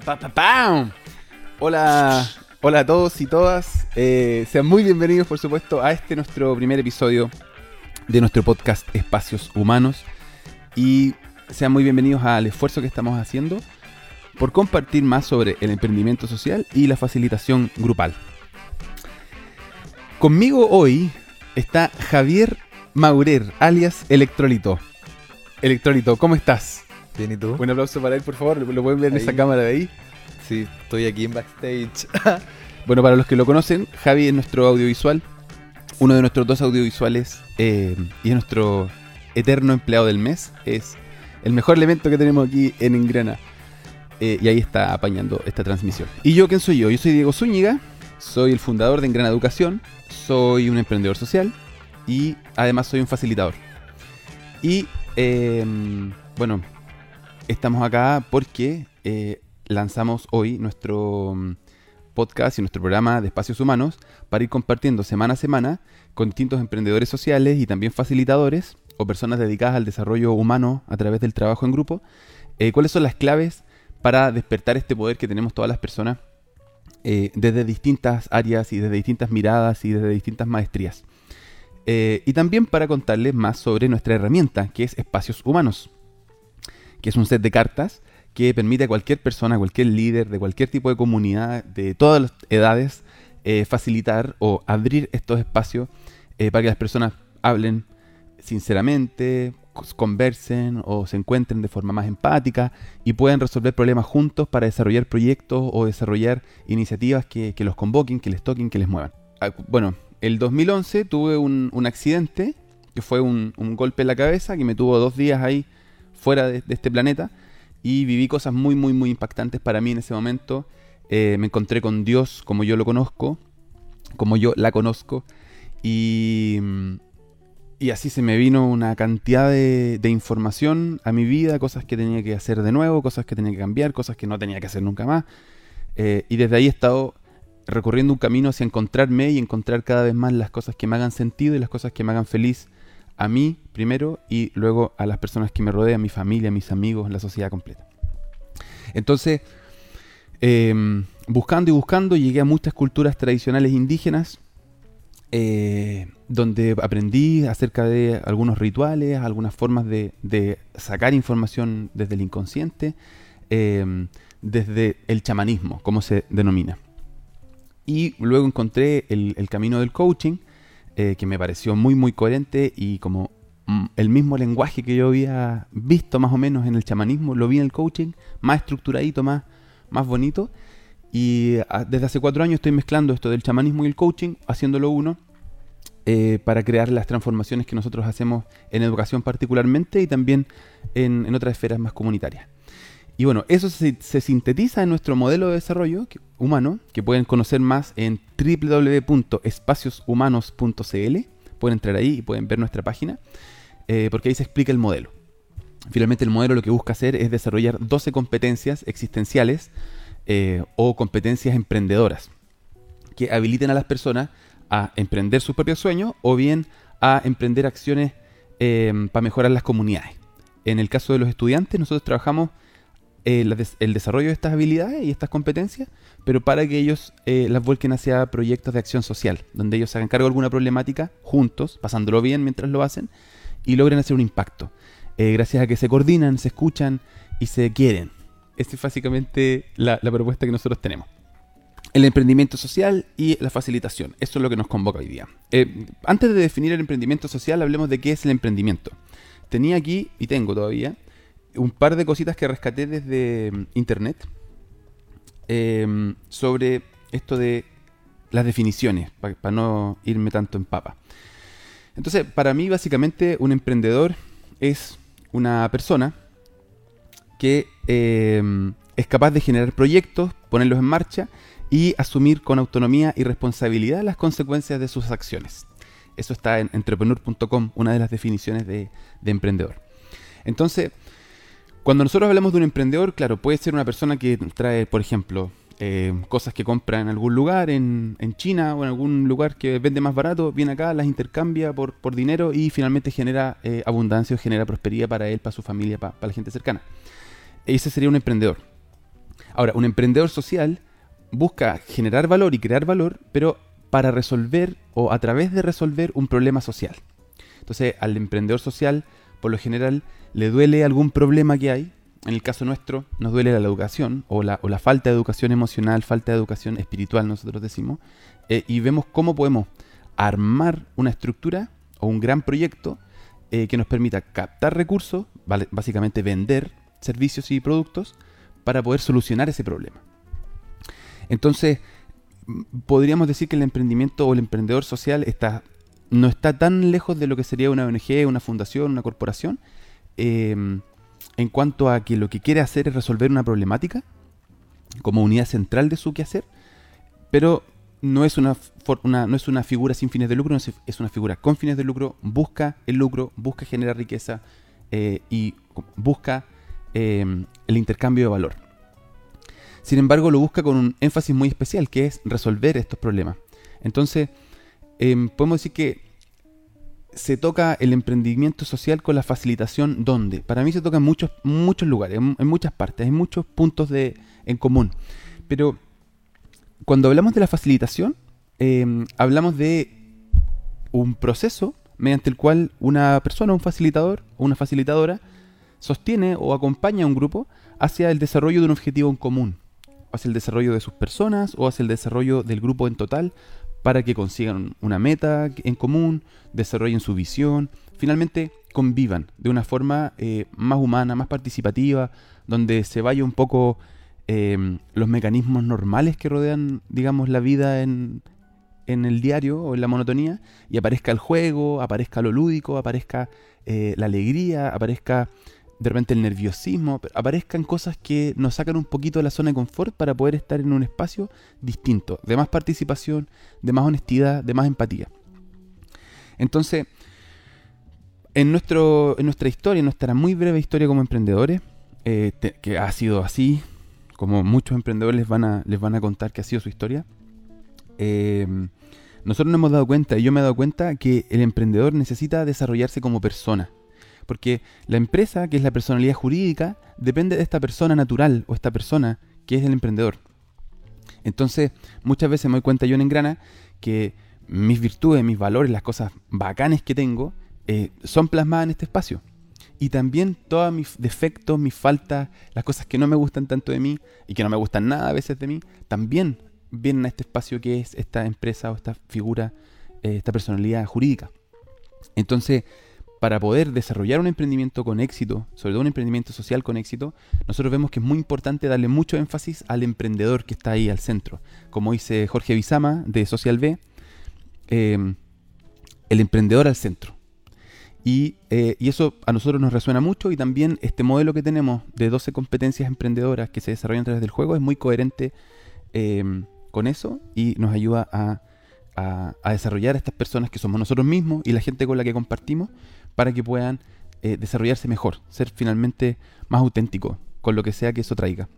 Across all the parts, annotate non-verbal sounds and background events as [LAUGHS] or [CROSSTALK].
Pa. Hola, hola a todos y todas. Eh, sean muy bienvenidos, por supuesto, a este nuestro primer episodio de nuestro podcast Espacios Humanos. Y sean muy bienvenidos al esfuerzo que estamos haciendo por compartir más sobre el emprendimiento social y la facilitación grupal. Conmigo hoy está Javier Maurer, alias Electrolito. Electrolito, ¿cómo estás? Bien, ¿y tú? Un aplauso para él, por favor. Lo pueden ver en esa cámara de ahí. Sí, estoy aquí en backstage. [LAUGHS] Bueno, para los que lo conocen, Javi es nuestro audiovisual, uno de nuestros dos audiovisuales eh, y es nuestro eterno empleado del mes. Es el mejor elemento que tenemos aquí en Ingrana. Eh, y ahí está apañando esta transmisión. ¿Y yo quién soy yo? Yo soy Diego Zúñiga, soy el fundador de Ingrana Educación, soy un emprendedor social y además soy un facilitador. Y eh, bueno, estamos acá porque eh, lanzamos hoy nuestro mm, podcast y nuestro programa de espacios humanos para ir compartiendo semana a semana con distintos emprendedores sociales y también facilitadores o personas dedicadas al desarrollo humano a través del trabajo en grupo, eh, cuáles son las claves para despertar este poder que tenemos todas las personas eh, desde distintas áreas y desde distintas miradas y desde distintas maestrías. Y también para contarles más sobre nuestra herramienta, que es Espacios Humanos, que es un set de cartas que permite a cualquier persona, cualquier líder de cualquier tipo de comunidad, de todas las edades, eh, facilitar o abrir estos espacios eh, para que las personas hablen sinceramente, conversen o se encuentren de forma más empática y puedan resolver problemas juntos para desarrollar proyectos o desarrollar iniciativas que, los convoquen, que les toquen, que les muevan. Ah, Bueno, el 2011 tuve un, un accidente que fue un, un golpe en la cabeza que me tuvo dos días ahí fuera de, este planeta y viví cosas muy, muy, muy impactantes para mí en ese momento. Eh, me encontré con Dios como yo lo conozco, como yo la conozco y, y así se me vino una cantidad de, de información a mi vida, cosas que tenía que hacer de nuevo, cosas que tenía que cambiar, cosas que no tenía que hacer nunca más. Eh, y desde ahí he estado recorriendo un camino hacia encontrarme y encontrar cada vez más las cosas que me hagan sentido y las cosas que me hagan feliz a mí primero y luego a las personas que me rodean, mi familia, mis amigos, la sociedad completa. Entonces, eh, buscando y buscando, llegué a muchas culturas tradicionales indígenas, eh, donde aprendí acerca de algunos rituales, algunas formas de, sacar información desde el inconsciente, eh, desde el chamanismo, como se denomina. Y luego encontré el camino del coaching, eh, que me pareció muy, muy coherente y como mm, el mismo lenguaje que yo había visto más o menos en el chamanismo, lo vi en el coaching, más estructuradito, más, más bonito. Y ah, desde hace cuatro años estoy mezclando esto del chamanismo y el coaching, haciéndolo uno, eh, para crear las transformaciones que nosotros hacemos en educación particularmente y también en, en otras esferas más comunitarias. Y bueno, eso se, sintetiza en nuestro modelo de desarrollo humano, que pueden conocer más en www.espacioshumanos.cl. Pueden entrar ahí y pueden ver nuestra página, eh, porque ahí se explica el modelo. Finalmente el modelo lo que busca hacer es desarrollar 12 competencias existenciales eh, o competencias emprendedoras que habiliten a las personas a emprender sus propios sueños o bien a emprender acciones eh, para mejorar las comunidades. En el caso de los estudiantes, nosotros trabajamos eh, el desarrollo de estas habilidades y estas competencias, pero para que ellos eh, las vuelquen hacia proyectos de acción social, donde ellos hagan cargo de alguna problemática juntos, pasándolo bien mientras lo hacen, y logren hacer un impacto. Eh, gracias a que se coordinan, se escuchan y se quieren. Esta es básicamente la, propuesta que nosotros tenemos. El emprendimiento social y la facilitación. Eso es lo que nos convoca hoy día. Antes de definir el emprendimiento social, hablemos de qué es el emprendimiento. Tenía aquí, y tengo todavía, un par de cositas que rescaté desde mm, internet eh, sobre esto de las definiciones, para no irme tanto en papa. Entonces, para mí, básicamente, un emprendedor es una persona que eh, es capaz de generar proyectos, ponerlos en marcha y asumir con autonomía y responsabilidad las consecuencias de sus acciones. Eso está en entrepreneur.com, una de las definiciones de, de emprendedor. Entonces, cuando nosotros hablamos de un emprendedor, claro, puede ser una persona que trae, por ejemplo, eh, cosas que compra en algún lugar, en, China o en algún lugar que vende más barato, viene acá, las intercambia por, por dinero y finalmente genera eh, abundancia o genera prosperidad para él, para su familia, para, para la gente cercana. Ese sería un emprendedor. Ahora, un emprendedor social busca generar valor y crear valor, pero para resolver o a través de resolver un problema social. Entonces, al emprendedor social, por lo general, le duele algún problema que hay. En el caso nuestro, nos duele la educación o la, falta de educación emocional, falta de educación espiritual, nosotros decimos, eh, y vemos cómo podemos armar una estructura o un gran proyecto eh, que nos permita captar recursos, básicamente vender servicios y productos, para poder solucionar ese problema. Entonces, podríamos decir que el emprendimiento o el emprendedor social está, no está tan lejos de lo que sería una ONG, una fundación, una corporación, em, en cuanto a que lo que quiere hacer es resolver una problemática como unidad central de su quehacer, pero no es una, no es una figura sin fines de lucro, es una figura con fines de lucro, busca el lucro, busca generar riqueza eh, y busca em, el intercambio de valor. Sin embargo, lo busca con un énfasis muy especial, que es resolver estos problemas. Entonces, em, podemos decir que se toca el emprendimiento social con la facilitación ¿dónde? Para mí se toca en muchos, muchos lugares, en, muchas partes, en muchos puntos de, en común. Pero cuando hablamos de la facilitación, em, hablamos de un proceso mediante el cual una persona, un facilitador o una facilitadora, sostiene o acompaña a un grupo hacia el desarrollo de un objetivo en común hacia el desarrollo de sus personas o hacia el desarrollo del grupo en total para que consigan una meta en común, desarrollen su visión, finalmente convivan de una forma eh, más humana, más participativa, donde se vaya un poco em, los mecanismos normales que rodean, digamos, la vida en, en el diario o en la monotonía y aparezca el juego, aparezca lo lúdico, aparezca eh, la alegría, aparezca de repente el nerviosismo, aparezcan cosas que nos sacan un poquito de la zona de confort para poder estar en un espacio distinto, de más participación, de más honestidad, de más empatía. Entonces, en, nuestro, en nuestra historia, en nuestra muy breve historia como emprendedores, eh, que ha sido así, como muchos emprendedores les van a, les van a contar que ha sido su historia, eh, nosotros nos hemos dado cuenta, y yo me he dado cuenta, que el emprendedor necesita desarrollarse como persona porque la empresa, que es la personalidad jurídica, depende de esta persona natural o esta persona que es el emprendedor. Entonces, muchas veces me doy cuenta yo en Engrana que mis virtudes, mis valores, las cosas bacanes que tengo, eh, son plasmadas en este espacio. Y también todos mis defectos, mis faltas, las cosas que no me gustan tanto de mí y que no me gustan nada a veces de mí, también vienen a este espacio que es esta empresa o esta figura, eh, esta personalidad jurídica. Entonces, para poder desarrollar un emprendimiento con éxito, sobre todo un emprendimiento social con éxito, nosotros vemos que es muy importante darle mucho énfasis al emprendedor que está ahí al centro. Como dice Jorge Bizama de Social B, em, el emprendedor al centro. Y, eh, y, eso a nosotros nos resuena mucho y también este modelo que tenemos de 12 competencias emprendedoras que se desarrollan a través del juego es muy coherente em, con eso y nos ayuda a, a, desarrollar a estas personas que somos nosotros mismos y la gente con la que compartimos para que puedan eh, desarrollarse mejor, ser finalmente más auténticos con lo que sea que eso traiga.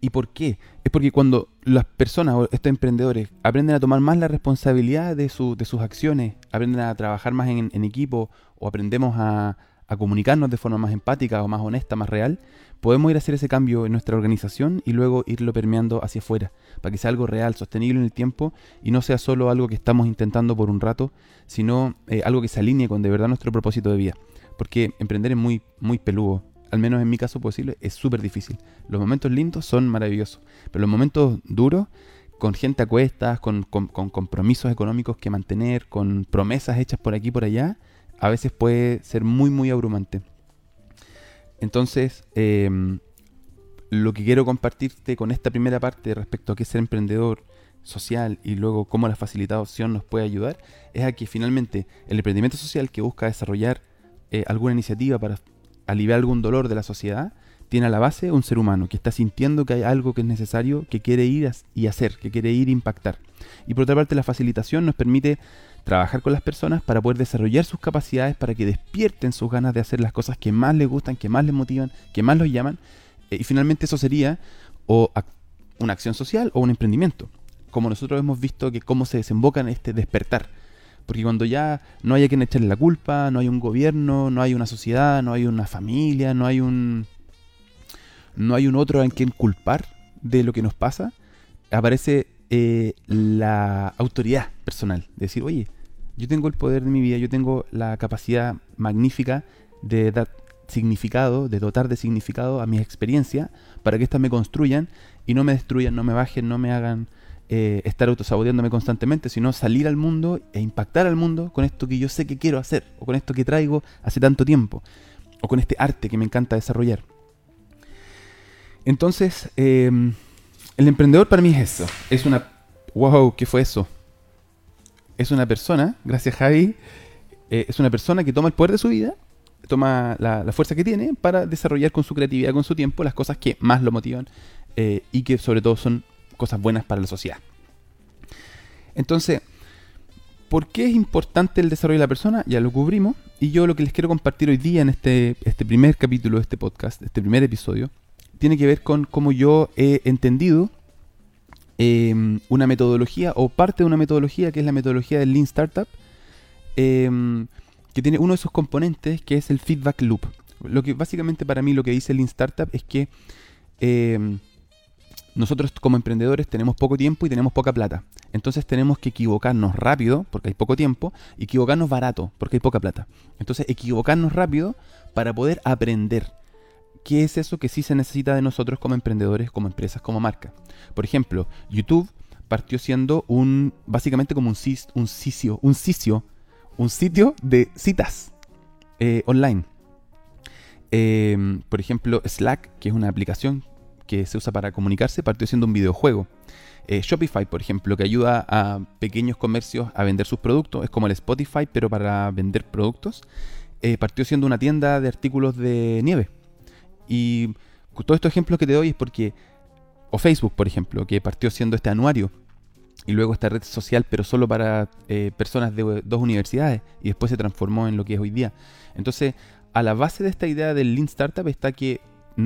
¿Y por qué? Es porque cuando las personas o estos emprendedores aprenden a tomar más la responsabilidad de, de sus acciones, aprenden a trabajar más en, equipo o aprendemos a, a, comunicarnos de forma más empática o más honesta, más real, podemos ir a hacer ese cambio en nuestra organización y luego irlo permeando hacia afuera, para que sea algo real, sostenible en el tiempo y no sea solo algo que estamos intentando por un rato, sino eh, algo que se alinee con de verdad nuestro propósito de vida. Porque emprender es muy, muy peludo, al menos en mi caso posible, es súper difícil. Los momentos lindos son maravillosos, pero los momentos duros, con gente a cuestas, con, con compromisos económicos que mantener, con promesas hechas por aquí y por allá, a veces puede ser muy, muy abrumante. Entonces, em, lo que quiero compartirte con esta primera parte respecto a qué es ser emprendedor social y luego cómo la facilitación nos puede ayudar, es a que finalmente el emprendimiento social que busca desarrollar eh, alguna iniciativa para aliviar algún dolor de la sociedad, tiene a la base un ser humano que está sintiendo que hay algo que es necesario, que quiere ir y hacer, que quiere ir a impactar. Y por otra parte, la facilitación nos permite trabajar con las personas para poder desarrollar sus capacidades, para que despierten sus ganas de hacer las cosas que más les gustan, que más les motivan, que más los llaman. Eh, y finalmente eso sería o una acción social o un emprendimiento. Como nosotros hemos visto que cómo se desemboca en este despertar. Porque cuando ya no hay a quien echarle la culpa, no hay un gobierno, no hay una sociedad, no hay una familia, no hay un... no hay un otro en quien culpar de lo que nos pasa, aparece eh, la autoridad personal. De decir, oye, yo tengo el poder de mi vida, yo tengo la capacidad magnífica de dar significado, de dotar de significado a mis experiencias para que éstas me construyan y no me destruyan, no me bajen, no me hagan eh, estar autosaboteándome constantemente, sino salir al mundo e impactar al mundo con esto que yo sé que quiero hacer, o con esto que traigo hace tanto tiempo, o con este arte que me encanta desarrollar. Entonces, em, el emprendedor para mí es eso. Es una... ¡Wow! ¿Qué fue eso? Es una persona, gracias Javi, eh, es una persona que toma el poder de su vida, toma la, fuerza que tiene para desarrollar con su creatividad, con su tiempo, las cosas que más lo motivan eh, y que sobre todo son cosas buenas para la sociedad. Entonces, ¿por qué es importante el desarrollo de la persona? Ya lo cubrimos. Y yo lo que les quiero compartir hoy día en este, este primer capítulo de este podcast, este primer episodio, tiene que ver con cómo yo he entendido em, una metodología o parte de una metodología que es la metodología del Lean Startup, em, que tiene uno de sus componentes que es el feedback loop. Lo que básicamente para mí lo que dice Lean Startup es que em, nosotros como emprendedores tenemos poco tiempo y tenemos poca plata. Entonces tenemos que equivocarnos rápido, porque hay poco tiempo, y equivocarnos barato, porque hay poca plata. Entonces equivocarnos rápido para poder aprender. ¿Qué es eso que sí se necesita de nosotros como emprendedores, como empresas, como marca? Por ejemplo, YouTube partió siendo un, básicamente como un, sitio, un sitio, un sitio de citas eh, online. Em, por ejemplo, Slack, que es una aplicación que se usa para comunicarse partió siendo un videojuego. Eh, Shopify, por ejemplo, que ayuda a pequeños comercios a vender sus productos, es como el Spotify, pero para vender productos, eh, partió siendo una tienda de artículos de nieve. Y todos estos ejemplos que te doy es porque, o Facebook, por ejemplo, que partió siendo este anuario, y luego esta red social, pero solo para eh, personas de dos universidades, y después se transformó en lo que es hoy día. Entonces, a la base de esta idea del Lean Startup está que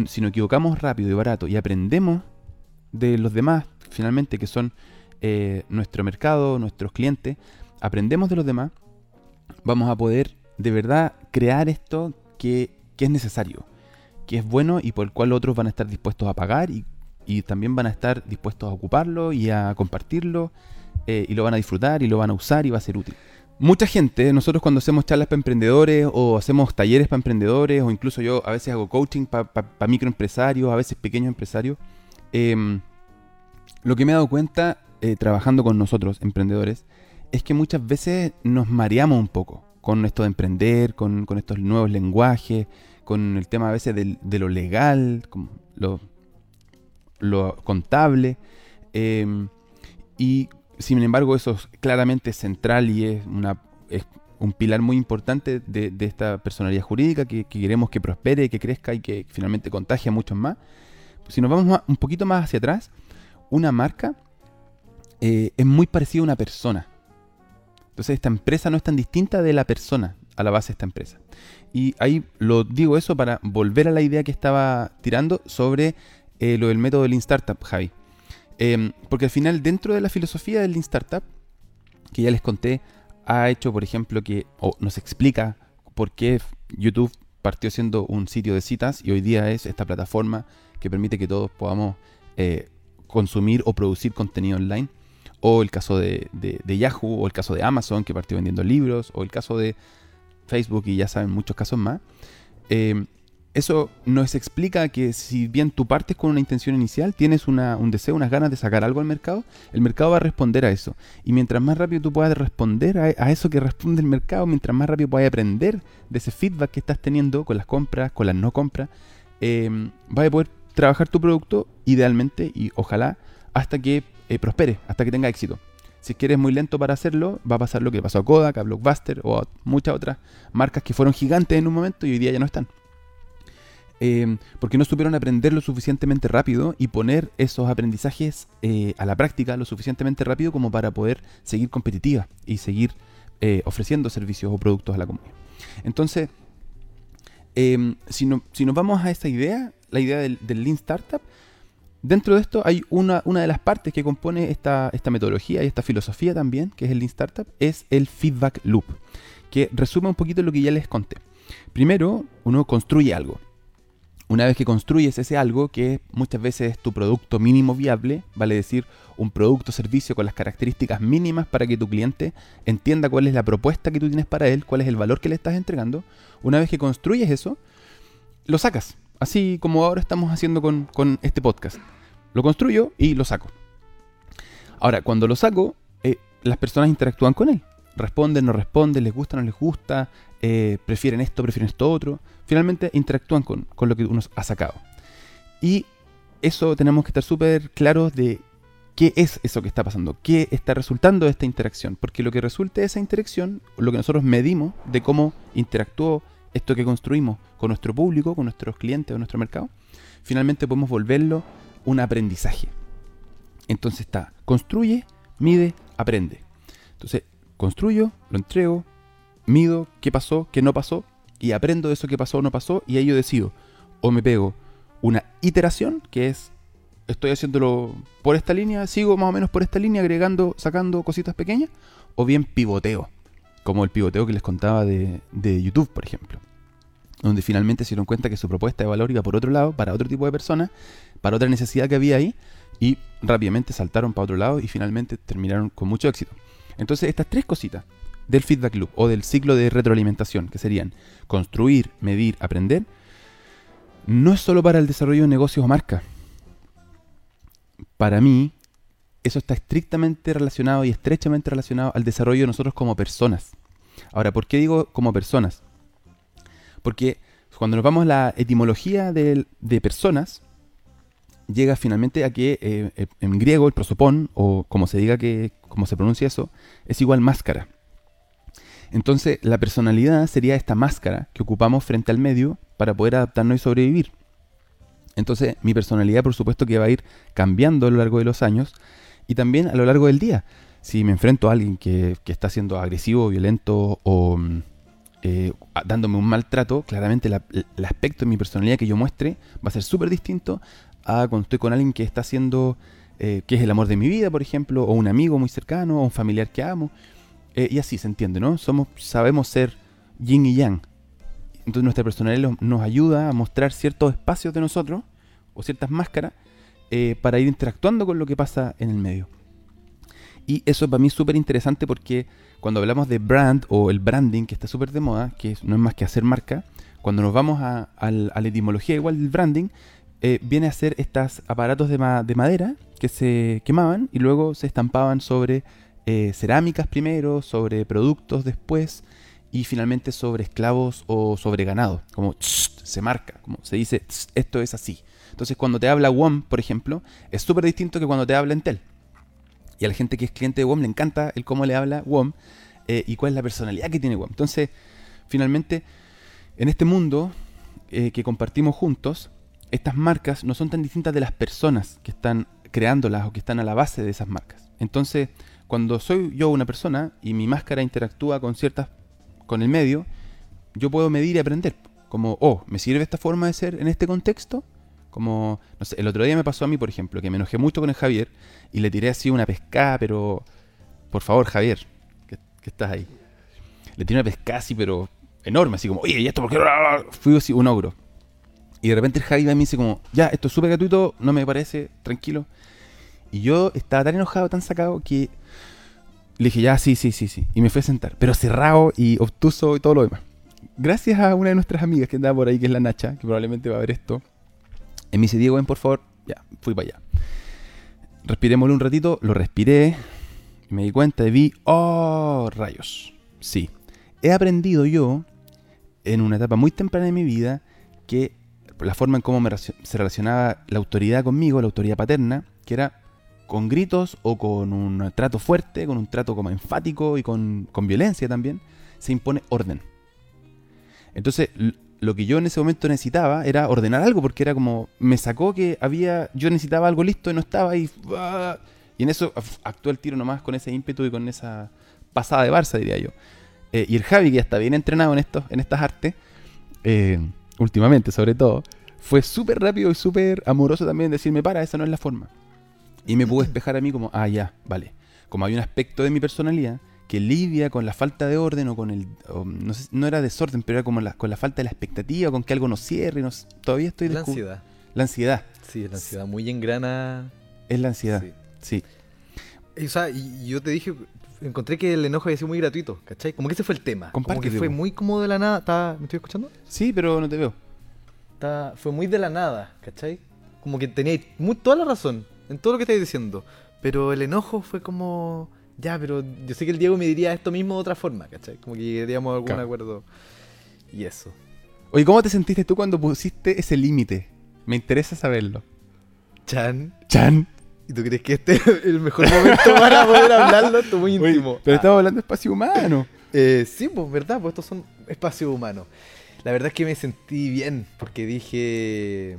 si nos equivocamos rápido y barato y aprendemos de los demás, finalmente, que son eh, nuestro mercado, nuestros clientes, aprendemos de los demás, vamos a poder de verdad crear esto que, es necesario, que es bueno y por el cual otros van a estar dispuestos a pagar y, también van a estar dispuestos a ocuparlo y a compartirlo eh, y lo van a disfrutar y lo van a usar y va a ser útil. Mucha gente, nosotros cuando hacemos charlas para emprendedores o hacemos talleres para emprendedores o incluso yo a veces hago coaching para microempresarios, a veces pequeños empresarios, em, lo que me he dado cuenta eh, trabajando con nosotros, emprendedores, es que muchas veces nos mareamos un poco con esto de emprender, con, estos nuevos lenguajes, con el tema a veces de, lo legal, lo, lo contable. Em, y sin embargo, eso es claramente central y es, una, un pilar muy importante de, esta personalidad jurídica que, queremos que prospere, que crezca y que finalmente contagie a muchos más. Si nos vamos un poquito más hacia atrás, una marca eh, es muy parecida a una persona. Entonces esta empresa no es tan distinta de la persona a la base de esta empresa. Y ahí lo digo eso para volver a la idea que estaba tirando sobre eh, lo del método Lean Startup, Javi. Em, porque al final, dentro de la filosofía del Lean Startup, que ya les conté, ha hecho, por ejemplo, que o nos explica por qué YouTube partió siendo un sitio de citas y hoy día es esta plataforma que permite que todos podamos eh, consumir o producir contenido online. O el caso de, Yahoo, o el caso de Amazon, que partió vendiendo libros, o el caso de Facebook, y ya saben muchos casos más. Em, eso nos explica que si bien tú partes con una intención inicial, tienes un deseo, unas ganas de sacar algo al mercado, el mercado va a responder a eso. Y mientras más rápido tú puedas responder a, eso que responde el mercado, mientras más rápido puedas aprender de ese feedback que estás teniendo con las compras, con las no compras, eh, vas a poder trabajar tu producto idealmente y ojalá hasta que eh, prospere, hasta que tenga éxito. Si quieres muy lento para hacerlo, va a pasar lo que pasó a Kodak, a Blockbuster o a muchas otras marcas que fueron gigantes en un momento y hoy día ya no están. Em, porque no supieron aprender lo suficientemente rápido y poner esos aprendizajes eh, a la práctica lo suficientemente rápido como para poder seguir competitiva y seguir eh, ofreciendo servicios o productos a la comunidad. Entonces, em, si, si, nos vamos a esta idea, la idea del, Lean Startup, dentro de esto hay una, una de las partes que compone esta, esta metodología y esta filosofía también, que es el Lean Startup, es el feedback loop, que resume un poquito lo que ya les conté. Primero, uno construye algo Una vez que construyes ese algo, que muchas veces es tu producto mínimo viable, vale decir, un producto o servicio con las características mínimas para que tu cliente entienda cuál es la propuesta que tú tienes para él, cuál es el valor que le estás entregando, una vez que construyes eso, lo sacas. Así como ahora estamos haciendo con, este podcast. Lo construyo y lo saco. Ahora, cuando lo saco, eh, las personas interactúan con él. Responden, no responden, les gusta, no les gusta, eh, prefieren esto, prefieren esto otro. Finalmente interactúan con, con lo que uno ha sacado. Y eso tenemos que estar súper claros de qué es eso que está pasando, qué está resultando de esta interacción. Porque lo que resulte de esa interacción, lo que nosotros medimos de cómo interactuó esto que construimos con nuestro público, con nuestros clientes o nuestro mercado, finalmente podemos volverlo un aprendizaje. Entonces está, construye, mide, aprende. Entonces, construyo, lo entrego, mido qué pasó, qué no pasó, y aprendo de eso que pasó o no pasó, y ahí yo decido, o me pego una iteración, que es, estoy haciéndolo por esta línea, sigo más o menos por esta línea, agregando, sacando cositas pequeñas, o bien pivoteo, como el pivoteo que les contaba de, de YouTube, por ejemplo donde finalmente se dieron cuenta que su propuesta de valor iba por otro lado, para otro tipo de personas, para otra necesidad que había ahí, y rápidamente saltaron para otro lado y finalmente terminaron con mucho éxito. Entonces estas tres cositas del feedback loop o del ciclo de retroalimentación, que serían construir, medir, aprender, no es solo para el desarrollo de negocios o marcas. Para mí, eso está estrictamente relacionado y estrechamente relacionado al desarrollo de nosotros como personas. Ahora, ¿por qué digo como personas? Porque cuando nos vamos a la etimología de, personas, llega finalmente a que eh, eh, en griego el prosopón, o como se diga que, como se pronuncia eso, es igual máscara. Entonces, la personalidad sería esta máscara que ocupamos frente al medio para poder adaptarnos y sobrevivir. Entonces, mi personalidad, por supuesto, que va a ir cambiando a lo largo de los años y también a lo largo del día. Si me enfrento a alguien que, que está siendo agresivo, violento o, mm, eh, dándome un maltrato, claramente el aspecto de mi personalidad que yo muestre va a ser súper distinto a cuando estoy con alguien que está haciendo, eh, que es el amor de mi vida, por ejemplo, o un amigo muy cercano, o un familiar que amo. Eh, y así se entiende, ¿no? Somos, sabemos ser yin y yang. Entonces nuestra personalidad nos ayuda a mostrar ciertos espacios de nosotros, o ciertas máscaras, para ir interactuando con lo que pasa en el medio. Y eso para mí es súper interesante porque cuando hablamos de brand o el branding, que está súper de moda, que no es más que hacer marca, cuando nos vamos a, la etimología igual del branding, eh, viene a ser estos aparatos de, madera que se quemaban y luego se estampaban sobre eh, cerámicas primero, sobre productos después y finalmente sobre esclavos o sobre ganado, como se marca, como se dice, esto es así. Entonces cuando te habla WOM, por ejemplo, es súper distinto que cuando te habla Entel. Y a la gente que es cliente de WOM le encanta el cómo le habla WOM eh, y cuál es la personalidad que tiene WOM. Entonces, finalmente, en este mundo eh, que compartimos juntos, estas marcas no son tan distintas de las personas que están creándolas o que están a la base de esas marcas. Entonces, cuando soy yo una persona y mi máscara interactúa con ciertas, con el medio, yo puedo medir y aprender. Como, oh, ¿me sirve esta forma de ser en este contexto? Como, no sé, el otro día me pasó a mí, por ejemplo, que me enojé mucho con el Javier y le tiré así una pescada, pero. Por favor, Javier, que, estás ahí. Le tiré una pescada así, pero enorme, así como, oye, ¿y esto por qué? Fui así, un ogro. Y de repente el Javier me dice como, ya, esto es súper gratuito, no me parece, tranquilo. Y yo estaba tan enojado, tan sacado, que le dije, ya, sí, sí, sí, sí. Y me fui a sentar, pero cerrado y obtuso y todo lo demás. Gracias a una de nuestras amigas que andaba por ahí, que es la Nacha, que probablemente va a ver esto, y me dice, Diego, por favor. Ya, fui para allá. Respirémoslo un ratito, lo respiré. Me di cuenta y vi, oh, rayos. Sí. He aprendido yo, en una etapa muy temprana de mi vida, que la forma en cómo se relacionaba la autoridad conmigo, la autoridad paterna, que era con gritos o con un trato fuerte, con un trato como enfático y con, con violencia también, se impone orden. Entonces, lo que yo en ese momento necesitaba era ordenar algo, porque era como, me sacó que había, yo necesitaba algo listo y no estaba y, y en eso actuó el tiro nomás con ese ímpetu y con esa pasada de Barça, diría yo. Eh, y el Javi, que ya está bien entrenado en, esto, en estas artes, eh, últimamente sobre todo, fue súper rápido y súper amoroso también en decirme, para, esa no es la forma. Y me pudo despejar a mí como, ah, ya, vale. Como hay un aspecto de mi personalidad que lidia con la falta de orden o con el... o no, sé, no era desorden, pero era como la- con la falta de la expectativa, con que algo nos cierre. no todavía estoy... La ansiedad. La ansiedad. Sí, la ansiedad muy en grana. Es la ansiedad. Sí. O sea, y yo te dije, encontré que el enojo había sido muy gratuito, ¿cachai? Como que ese fue el tema. Como Comparte, que fue muy como de la nada. ¿Está- ¿Me estoy escuchando? Sí, pero no te veo. Está- fue muy de la nada, ¿cachai? Como que teníais toda la razón en todo lo que estáis diciendo. Pero el enojo fue como. Ya, pero yo sé que el Diego me diría esto mismo de otra forma, ¿cachai? Como que llegaríamos a algún Claro. acuerdo. Y eso. Oye, ¿cómo te sentiste tú cuando pusiste ese límite? Me interesa saberlo. Chan. Chan. ¿Y tú crees que este es el mejor momento para poder hablarlo? Esto es muy Oye, íntimo. pero Ah. estamos hablando de espacio humano. Eh, sí, pues, ¿verdad? Pues estos son espacios humanos. La verdad es que me sentí bien, porque dije...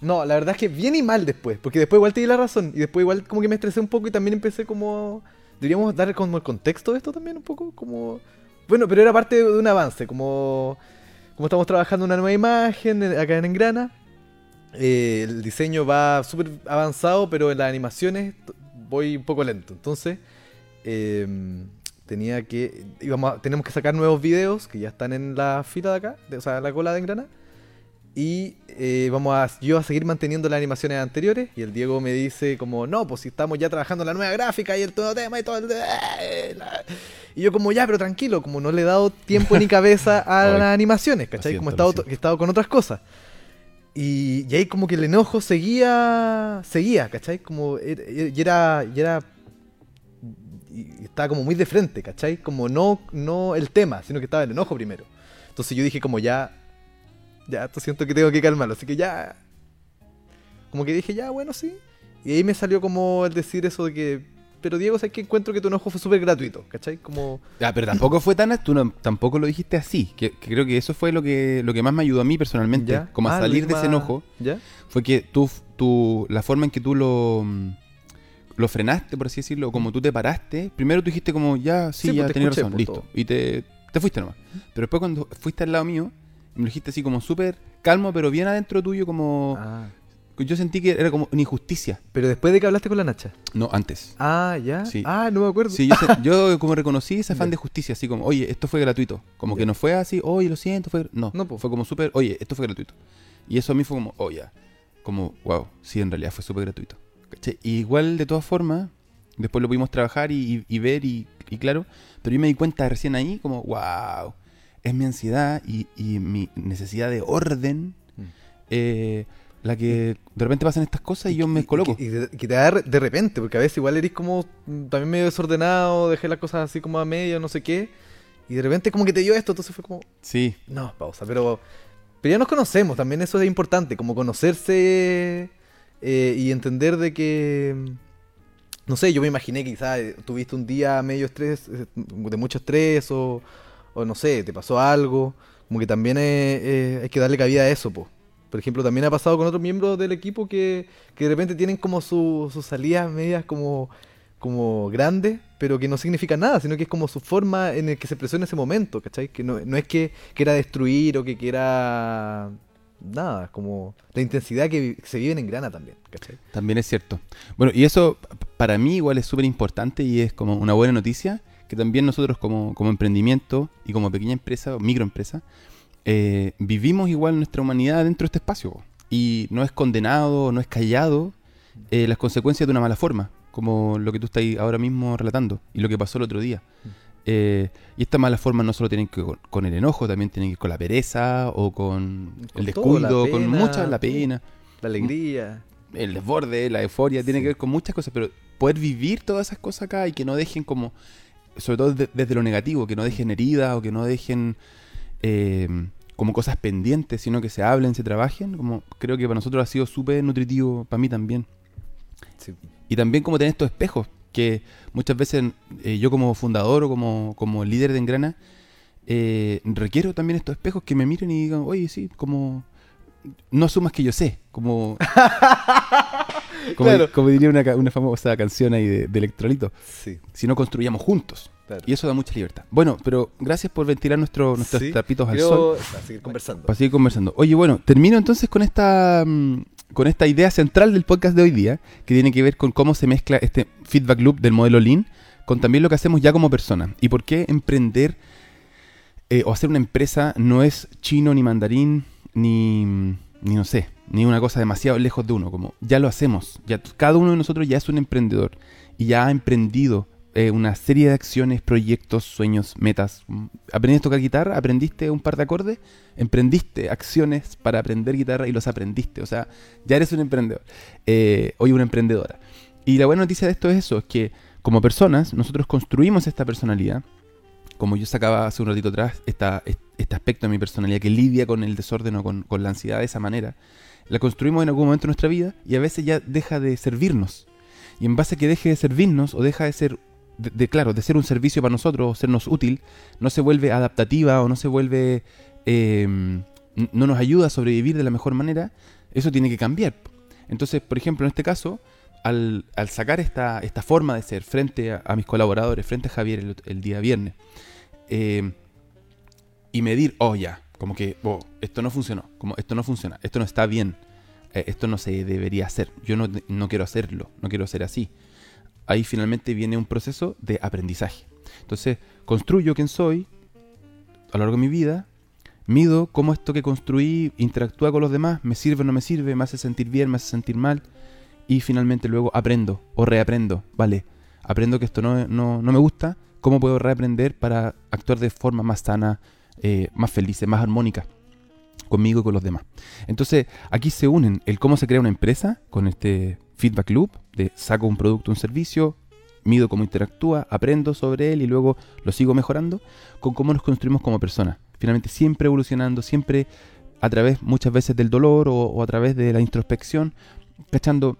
No, la verdad es que bien y mal después, porque después igual te di la razón, y después igual como que me estresé un poco y también empecé como... Deberíamos dar como el contexto de esto también un poco, como... Bueno, pero era parte de un avance, como... Como estamos trabajando una nueva imagen acá en Engrana, eh, el diseño va súper avanzado, pero en las animaciones voy un poco lento. Entonces, eh, tenía que. Íbamos a- tenemos que sacar nuevos videos que ya están en la fila de acá, o sea, la cola de Engrana. Y eh, vamos a, yo a seguir manteniendo las animaciones anteriores. Y el Diego me dice como, no, pues si estamos ya trabajando en la nueva gráfica y el todo tema y todo el... Y yo como, ya, pero tranquilo, como no le he dado tiempo ni cabeza [LAUGHS] a Ay, las animaciones, ¿cachai? siento, como he estado, he estado con otras cosas. Y, y ahí como que el enojo seguía, seguía, ¿cachai? Como, er- er- y era, y era, y estaba como muy de frente, ¿cachai? Como no, no el tema, sino que estaba el enojo primero. Entonces yo dije como ya, ya, esto siento que tengo que calmarlo, así que ya, como que dije ya, bueno, sí. Y ahí me salió como el decir eso de que, pero Diego, ¿sabes que encuentro que tu enojo fue súper gratuito, ¿cachai? Como, Ah, pero tampoco fue tan... Tú no- tampoco lo dijiste así. Que, que creo que eso fue lo que, lo que más me ayudó a mí personalmente. ¿ya? Como a Ah, salir de ese enojo. ¿Ya? Fue que tú, tú... La forma en que tú lo... Lo frenaste, por así decirlo. Como tú te paraste. Primero tú dijiste como, ya, sí, Sí, ya pues, te tenías razón. pues, Listo. todo. Y te, te fuiste nomás. Pero después cuando fuiste al lado mío... Me lo dijiste así como súper calmo, pero bien adentro tuyo como... Ah. Yo sentí que era como una injusticia. Pero después de que hablaste con la Nacha. No, antes. Ah, ya. Sí. Ah, no me acuerdo. Sí, yo, [LAUGHS] como reconocí ese afán de justicia, así como, oye, esto fue gratuito. Como que no fue así, oye, lo siento, fue... No, No, po. fue como súper, oye, esto fue gratuito. Y eso a mí fue como, oh, ya. Como, wow, sí, en realidad fue súper gratuito. Y igual, de todas formas, después lo pudimos trabajar y, y- y ver y, y claro, pero yo me di cuenta recién ahí como, wow, es mi ansiedad y, y mi necesidad de orden Mm. eh, la que de repente pasan estas cosas y yo me coloco. Y, que te da de, repente, porque a veces igual eres como también medio desordenado, dejé las cosas así como a medio, no sé qué. Y de repente como que te dio esto, entonces fue como, Sí, no, pausa, pero, pero ya nos conocemos, también eso es importante, como conocerse eh, y entender de que, no sé, yo me imaginé que quizás eh, tuviste un día medio estrés, de mucho estrés o, o no sé, te pasó algo, como que también eh, eh, hay que darle cabida a eso, po. Por ejemplo, también ha pasado con otros miembros del equipo que, que de repente tienen como su- sus salidas medias como, como grandes, pero que no significan nada, sino que es como su forma en el que se expresó en ese momento, ¿cachai? Que no, no es que quiera destruir o que quiera nada, como la intensidad que se vive en Grana también, ¿cachai? También es cierto. Bueno, y eso para mí igual es súper importante y es como una buena noticia, que también nosotros como, como emprendimiento y como pequeña empresa o microempresa, eh, vivimos igual nuestra humanidad dentro de este espacio. Y no es condenado, no es callado eh, las consecuencias de una mala forma, como lo que tú estás ahora mismo relatando y lo que pasó el otro día. Mm. Eh, y estas malas formas no solo tienen que ver con, con el enojo, también tienen que ver con la pereza o con, Con el descuido, con mucha la pena La alegría. el desborde, la euforia, tiene que ver con muchas cosas, pero poder vivir todas esas cosas acá y que no dejen como, sobre todo de- desde lo negativo, que no dejen heridas o que no dejen eh, como cosas pendientes, sino que se hablen, se trabajen, como creo que para nosotros ha sido súper nutritivo, para mí también. Sí. Y también como tener estos espejos, que muchas veces eh, yo como fundador o como, como líder de Engrana, eh, requiero también estos espejos que me miren y digan, oye, sí, como no asumas que yo sé, como, [LAUGHS] como, Claro. como diría una, una famosa canción ahí de, de Electrolito, Sí, si no construyamos juntos. claro. Y eso da mucha libertad. Bueno, pero gracias por ventilar nuestro, nuestros Sí, trapitos al sol Quiero seguir conversando. para seguir conversando. Oye, bueno, termino entonces con esta mm, con esta idea central del podcast de hoy día, que tiene que ver con cómo se mezcla este feedback loop del modelo Lean con también lo que hacemos ya como persona. ¿Y por qué emprender eh, o hacer una empresa no es chino ni mandarín ni, ni no sé, ni una cosa demasiado lejos de uno? Como ya lo hacemos, ya cada uno de nosotros ya es un emprendedor y ya ha emprendido eh, una serie de acciones, proyectos, sueños, metas. ¿Aprendiste a tocar guitarra? ¿Aprendiste un par de acordes? Emprendiste acciones para aprender guitarra y los aprendiste. O sea, ya eres un emprendedor. Eh, hoy una emprendedora. Y la buena noticia de esto es eso, es que como personas nosotros construimos esta personalidad. Como yo sacaba hace un ratito atrás, esta, este aspecto de mi personalidad que lidia con el desorden o con, con la ansiedad de esa manera, la construimos en algún momento de nuestra vida y a veces ya deja de servirnos. Y en base a que deje de servirnos o deja de ser de, claro, de ser un servicio para nosotros o sernos útil, no se vuelve adaptativa o no se vuelve, em, no nos ayuda a sobrevivir de la mejor manera, eso tiene que cambiar. Entonces, por ejemplo, en este caso, al, sacar esta, esta, forma de ser frente a, mis colaboradores, frente a Javier el, día viernes, em, y medir, oh ya, como que, oh, esto no funcionó, como esto no funciona, esto no está bien, eh, esto no se debería hacer, yo no, no quiero hacerlo, no quiero ser así ahí finalmente viene un proceso de aprendizaje. Entonces, construyo quién soy a lo largo de mi vida, mido cómo esto que construí interactúa con los demás, me sirve o no me sirve, me hace sentir bien, me hace sentir mal, y finalmente luego aprendo o reaprendo, vale, aprendo que esto no, no, me gusta, cómo puedo reaprender para actuar de forma más sana, eh, más feliz, más armónica conmigo y con los demás. Entonces, aquí se unen el cómo se crea una empresa con este feedback loop de saco un producto, un servicio, mido cómo interactúa, aprendo sobre él y luego lo sigo mejorando, con cómo nos construimos como personas. Finalmente siempre evolucionando, siempre a través muchas veces del dolor o, a través de la introspección, cachando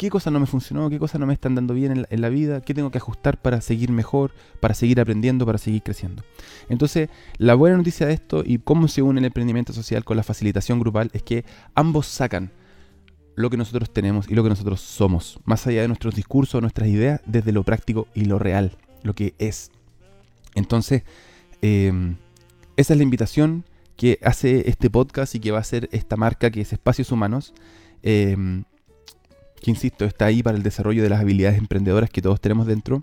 qué cosas no me funcionó, qué cosas no me están dando bien en la, vida, qué tengo que ajustar para seguir mejor, para seguir aprendiendo, para seguir creciendo. Entonces, la buena noticia de esto y cómo se une el emprendimiento social con la facilitación grupal es que ambos sacan lo que nosotros tenemos y lo que nosotros somos, más allá de nuestros discursos, nuestras ideas, desde lo práctico y lo real, lo que es. Entonces, em, esa es la invitación que hace este podcast y que va a hacer esta marca que es Espacios Humanos, em, que insisto, está ahí para el desarrollo de las habilidades emprendedoras que todos tenemos dentro.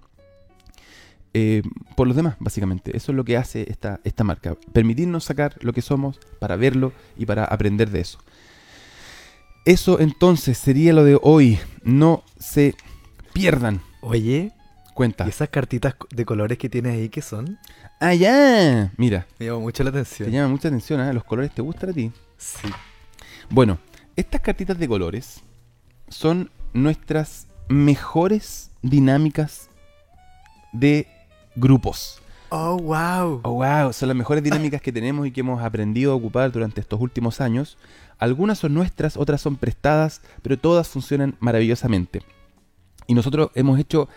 Em, por los demás, básicamente. Eso es lo que hace esta, esta marca. Permitirnos sacar lo que somos para verlo y para aprender de eso. Eso entonces sería lo de hoy. No se pierdan. Oye, cuenta. ¿Y esas cartitas de colores que tienes ahí qué son? Ah, ya. Mira. Me llama mucho la atención. Te llama mucha atención, ¿eh? ¿Los colores te gustan a ti? Sí. Bueno, estas cartitas de colores son nuestras mejores dinámicas de grupos. Oh, wow. Oh, wow. Son las mejores dinámicas que tenemos y que hemos aprendido a ocupar durante estos últimos años algunas son nuestras, otras son prestadas, pero todas funcionan maravillosamente. Y nosotros hemos hecho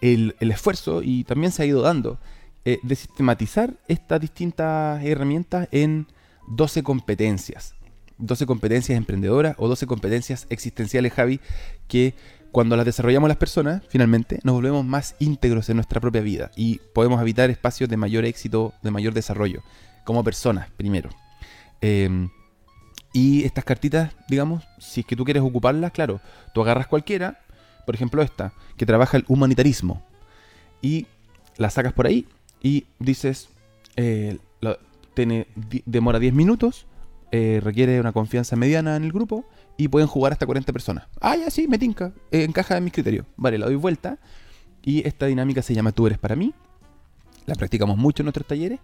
el, esfuerzo, y también se ha ido dando, eh, de sistematizar estas distintas herramientas en 12 competencias. 12 competencias emprendedoras o 12 competencias existenciales, Javi, que cuando las desarrollamos las personas, finalmente, nos volvemos más íntegros en nuestra propia vida y podemos habitar espacios de mayor éxito, de mayor desarrollo, como personas, primero. Eh, y estas cartitas, digamos, si es que tú quieres ocuparlas, claro, tú agarras cualquiera, por ejemplo esta, que trabaja el humanitarismo, y la sacas por ahí y dices, eh, tiene, demora 10 minutos, eh, requiere una confianza mediana en el grupo y pueden jugar hasta 40 personas. Ah, ya sí, me tinca, eh, encaja en mis criterios. Vale, la doy vuelta y esta dinámica se llama Tú eres para mí. La practicamos mucho en nuestros talleres.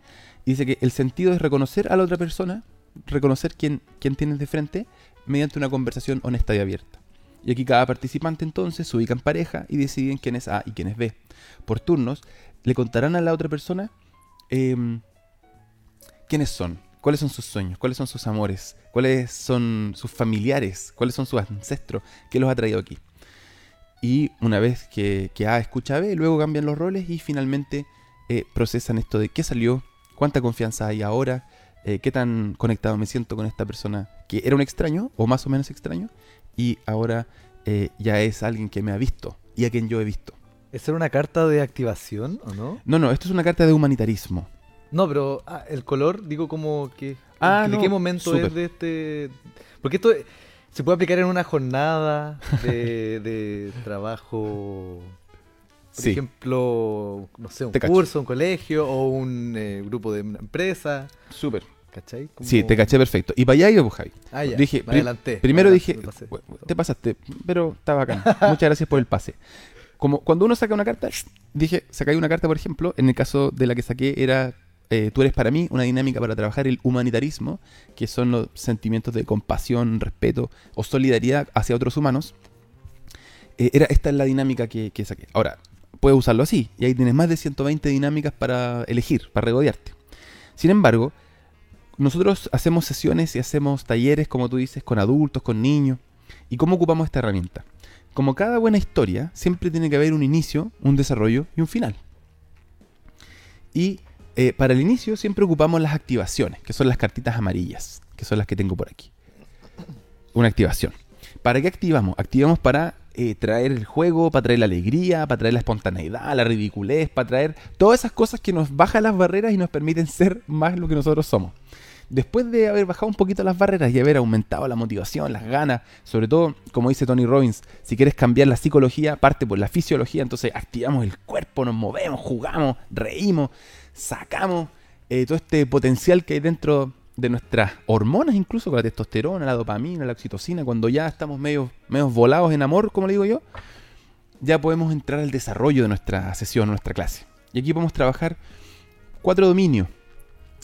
Dice que el sentido es reconocer a la otra persona reconocer quién, quién tienes de frente mediante una conversación honesta y abierta. Y aquí cada participante entonces se ubica en pareja y deciden quién es A y quién es B. Por turnos, le contarán a la otra persona em, quiénes son, cuáles son sus sueños, cuáles son sus amores, cuáles son sus familiares, cuáles son sus ancestros, qué los ha traído aquí. Y una vez que, A escucha a B, luego cambian los roles y finalmente eh, procesan esto de qué salió, cuánta confianza hay ahora, eh, qué tan conectado me siento con esta persona que era un extraño o más o menos extraño y ahora eh, ya es alguien que me ha visto y a quien yo he visto. ¿Es una carta de activación o no? No, no, esto es una carta de humanitarismo. No, pero ah, el color, digo como que... Ah, ¿De qué momento es de este...? Porque esto se puede aplicar en una jornada de, [LAUGHS] de trabajo Por Sí. ejemplo, no sé, un Te cacho. curso, un colegio o un eh, grupo de una empresa. Súper. ¿Cachai? Como- Sí, te caché perfecto. Y para allá iba, Javi. Ah, ya. Dije, me adelanté. Primero me dije, me pasé. "Bueno, te pasaste, pero está bacán. Muchas gracias por el pase. Como cuando uno saca una carta, dije, sacáis una carta, por ejemplo, en el caso de la que saqué era eh, Tú eres para mí, una dinámica para trabajar el humanitarismo, que son los sentimientos de compasión, respeto o solidaridad hacia otros humanos. Eh, era, esta es la dinámica que, que saqué. Ahora, puedes usarlo así, y ahí tienes más de 120 dinámicas para elegir, para regodearte. Sin embargo, nosotros hacemos sesiones y hacemos talleres, como tú dices, con adultos, con niños. ¿Y cómo ocupamos esta herramienta? Como cada buena historia, siempre tiene que haber un inicio, un desarrollo y un final. Y eh, para el inicio siempre ocupamos las activaciones, que son las cartitas amarillas, que son las que tengo por aquí. Una activación. ¿Para qué activamos? Activamos para eh, traer el juego, para traer la alegría, para traer la espontaneidad, la ridiculez, para traer todas esas cosas que nos bajan las barreras y nos permiten [LAUGHS] ser más lo que nosotros somos. Después de haber bajado un poquito las barreras y haber aumentado la motivación, las ganas, sobre todo, como dice Tony Robbins, si quieres cambiar la psicología, parte por la fisiología, entonces activamos el cuerpo, nos movemos, jugamos, reímos, sacamos eh, todo este potencial que hay dentro de nuestras hormonas, incluso con la testosterona, la dopamina, la oxitocina, cuando ya estamos medio, medio volados en amor, como le digo yo, ya podemos entrar al desarrollo de nuestra sesión, nuestra clase. Y aquí podemos trabajar cuatro dominios.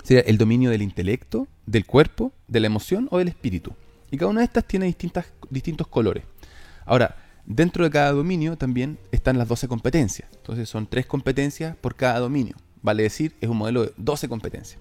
Sería el dominio del intelecto, del cuerpo, de la emoción o del espíritu. Y cada una de estas tiene distintas, distintos colores. Ahora, dentro de cada dominio también están las 12 competencias. Entonces son tres competencias por cada dominio. Vale decir, es un modelo de 12 competencias.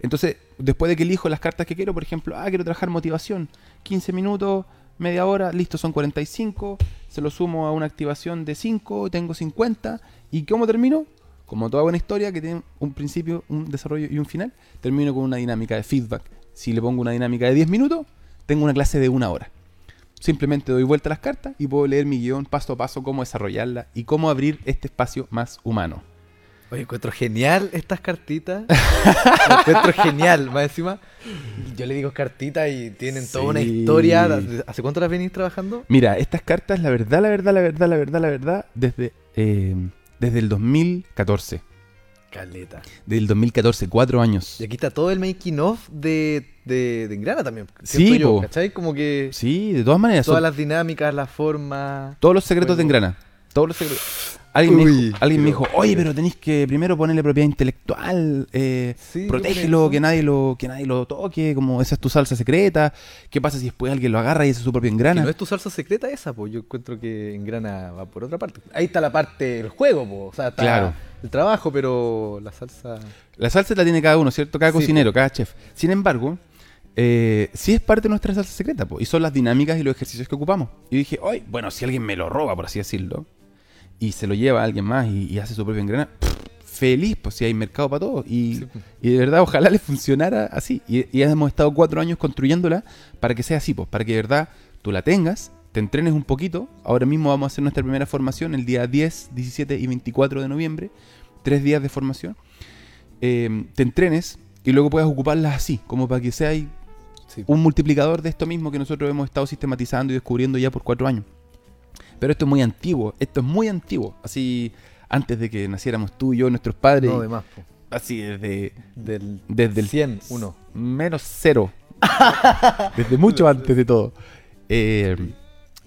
Entonces, después de que elijo las cartas que quiero, por ejemplo, ah, quiero trabajar motivación, 15 minutos, media hora, listo, son 45, se lo sumo a una activación de 5, tengo 50, ¿y cómo termino? Como toda buena historia que tiene un principio, un desarrollo y un final, termino con una dinámica de feedback. Si le pongo una dinámica de 10 minutos, tengo una clase de una hora. Simplemente doy vuelta a las cartas y puedo leer mi guion paso a paso, cómo desarrollarla y cómo abrir este espacio más humano. Oye, encuentro genial estas cartitas. [LAUGHS] Encuentro genial. Más encima, yo le digo cartitas y tienen toda una historia. ¿Hace cuánto las venís trabajando? Mira, estas cartas, la verdad, la verdad, la verdad, la verdad, la verdad, desde, eh, desde el 2014. Caleta. Del 2014, cuatro años. Y aquí está todo el making of de, de, de Engrana también. Sí, yo. ¿Cachai? Como que Sí, de todas maneras. todas son las dinámicas, las formas. todos los secretos de. Engrana. Todos los secretos. Alguien, me dijo, alguien me dijo, oye, pero tenéis que primero ponerle propiedad intelectual, eh, Sí, protégelo, que nadie lo, que nadie lo toque, como esa es tu salsa secreta. ¿Qué pasa si después alguien lo agarra y ese es su propio engrana? no es tu salsa secreta esa, pues yo encuentro que Engrana va por otra parte. Ahí está la parte del juego, po. o sea, está Claro. el trabajo, pero la salsa... La salsa la tiene cada uno, ¿cierto? Cada Sí, cocinero, cada chef. Sin embargo, eh, sí es parte de nuestra salsa secreta, po, y son las dinámicas y los ejercicios que ocupamos. Y dije, oye, bueno, si alguien me lo roba, por así decirlo, y se lo lleva a alguien más y, y hace su propio engrana, pff, feliz, pues si hay mercado para todo. Y, Sí, y de verdad, ojalá le funcionara así. Y, y hemos estado cuatro años construyéndola para que sea así, pues, para que de verdad tú la tengas, te entrenes un poquito. Ahora mismo vamos a hacer nuestra primera formación el día 10, 17 y 24 de noviembre. Tres días de formación. Eh, te entrenes y luego puedas ocuparlas así, como para que sea Sí. un multiplicador de esto mismo que nosotros hemos estado sistematizando y descubriendo ya por cuatro años. Pero esto es muy antiguo, esto es muy antiguo. Así, antes de que naciéramos tú y yo, nuestros padres, No, de más, así desde, Del, desde el 100, uno. menos cero. [LAUGHS] Desde mucho antes de todo. Eh,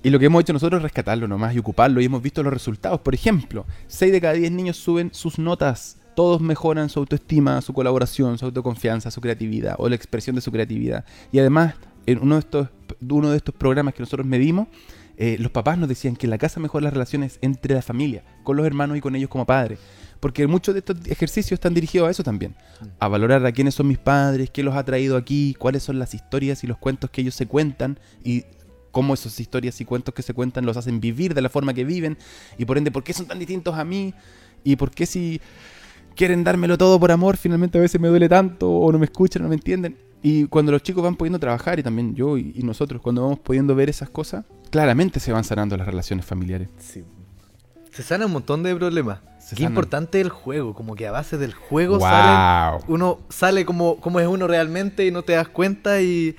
y lo que hemos hecho nosotros es rescatarlo nomás y ocuparlo y hemos visto los resultados. Por ejemplo, 6 de cada 10 niños suben sus notas. Todos mejoran su autoestima, su colaboración, su autoconfianza, su creatividad o la expresión de su creatividad. Y además, en uno de estos, uno de estos programas que nosotros medimos, eh, los papás nos decían que en la casa mejoran las relaciones entre la familia, con los hermanos y con ellos como padres. Porque muchos de estos ejercicios están dirigidos a eso también. A valorar a quiénes son mis padres, qué los ha traído aquí, cuáles son las historias y los cuentos que ellos se cuentan y cómo esas historias y cuentos que se cuentan los hacen vivir de la forma que viven y por ende por qué son tan distintos a mí y por qué si quieren dármelo todo por amor finalmente a veces me duele tanto o no me escuchan, no me entienden. Y cuando los chicos van pudiendo trabajar y también yo y, y nosotros cuando vamos pudiendo ver esas cosas, claramente se van sanando las relaciones familiares. Sí. Se sana un montón de problemas. Se Qué sanan. importante el juego, como que a base del juego salen ¡Wow! uno sale como, como es uno realmente y no te das cuenta y,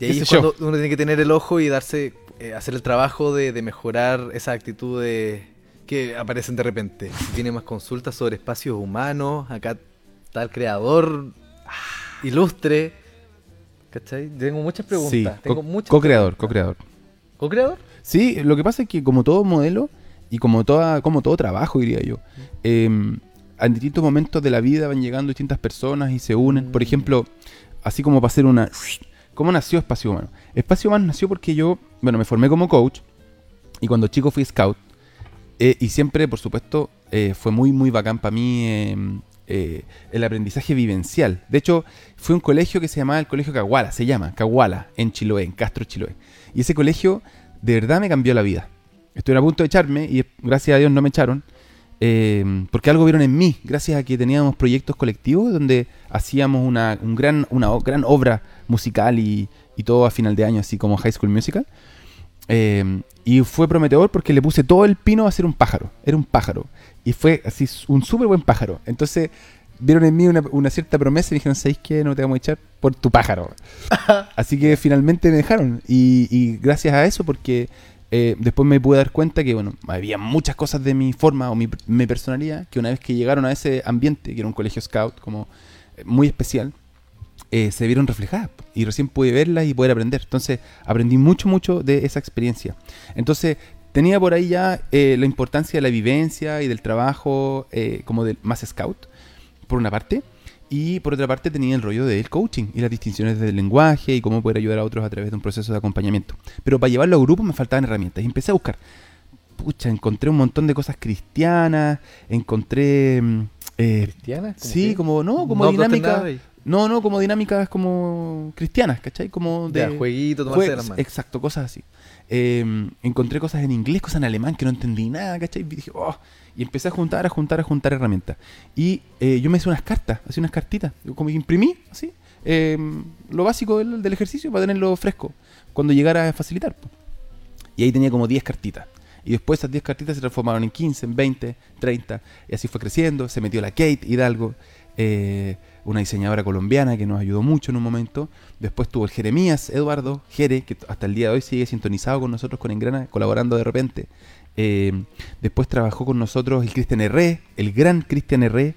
y ahí es yo. cuando uno tiene que tener el ojo y darse eh, hacer el trabajo de, de mejorar esas actitudes que aparecen de repente. Si tiene más consultas sobre espacios humanos, acá está el creador ilustre. ¿Cachai? Tengo muchas preguntas. Sí, Tengo co- muchas co-creador, co-creador. ¿Co-creador? Sí, lo que pasa es que como todo modelo y como toda, como todo trabajo, diría yo, eh, en distintos momentos de la vida van llegando distintas personas y se unen. Por Mm. ejemplo, así como para hacer una... ¿Cómo nació Espacio Humano? Espacio Humano nació porque yo, bueno, me formé como coach y cuando chico fui scout eh, y siempre, por supuesto, eh, fue muy, muy bacán para mí eh, eh, el aprendizaje vivencial. De hecho, fue un colegio que se llamaba el Colegio Caguala, se llama Caguala, en Chiloé, en Castro, Chiloé. Y ese colegio de verdad me cambió la vida. Estuvieron a punto de echarme y gracias a Dios no me echaron. eh, porque algo vieron en mí, gracias a que teníamos proyectos colectivos donde hacíamos una, un gran, una gran obra musical y, y todo a final de año, así como High School Musical. Eh, y fue prometedor porque le puse todo el pino a hacer un pájaro. Era un pájaro. Y fue así un súper buen pájaro. Entonces vieron en mí una, una cierta promesa y dijeron, ¿sabéis qué? No te vamos a echar por tu pájaro. [LAUGHS] Así que finalmente me dejaron. Y, y gracias a eso, porque eh, después me pude dar cuenta que, bueno, había muchas cosas de mi forma o mi, mi personalidad que una vez que llegaron a ese ambiente, que era un colegio scout como eh, muy especial, eh, se vieron reflejadas y recién pude verlas y poder aprender. Entonces aprendí mucho, mucho de esa experiencia. Entonces tenía por ahí ya eh, la importancia de la vivencia y del trabajo eh, como del más scout, por una parte. Y por otra parte tenía el rollo del coaching y las distinciones del lenguaje y cómo poder ayudar a otros a través de un proceso de acompañamiento. Pero para llevarlo a grupos me faltaban herramientas y empecé a buscar. Pucha, encontré un montón de cosas cristianas, encontré... mm, eh, ¿Cristiana? ¿Cómo sí, como, no, como No dinámica... No, no, como dinámicas como cristianas, ¿cachai? Como de... De jueguito, tomarse de las manos. exacto, cosas así. Eh, encontré cosas en inglés, cosas en alemán que no entendí nada, ¿cachai? Y dije, oh, y empecé a juntar, a juntar, a juntar herramientas. Y eh, yo me hice unas cartas, así unas cartitas, como que imprimí, así, eh, lo básico del, del ejercicio para tenerlo fresco, cuando llegara a facilitar. Y ahí tenía como 10 cartitas. Y después esas 10 cartitas se transformaron en 15, en 20, 30. Y así fue creciendo. Se metió la Kate Hidalgo, eh, una diseñadora colombiana que nos ayudó mucho en un momento. Después tuvo el Jeremías Eduardo Jere, que hasta el día de hoy sigue sintonizado con nosotros con Engrana, colaborando de repente. Eh, después trabajó con nosotros el Cristian Herré, el gran Cristian Herré.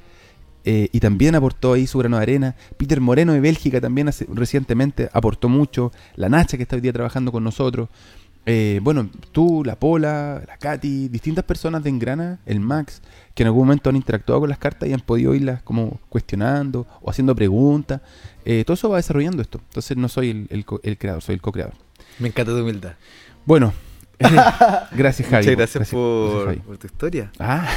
eh, y también aportó ahí su grano de arena. Peter Moreno de Bélgica también recientemente aportó mucho. La Nacha que está hoy día trabajando con nosotros. Eh, bueno, tú, la Pola, la Katy, distintas personas de Engrana, el Max, que en algún momento han interactuado con las cartas y han podido irlas como cuestionando o haciendo preguntas. Eh, todo eso va desarrollando esto. Entonces no soy el, el co- el creador, soy el co-creador. Me encanta tu humildad. Bueno, eh, [LAUGHS] gracias Javi. Muchas gracias, gracias, por, Javi. por tu historia. Ah.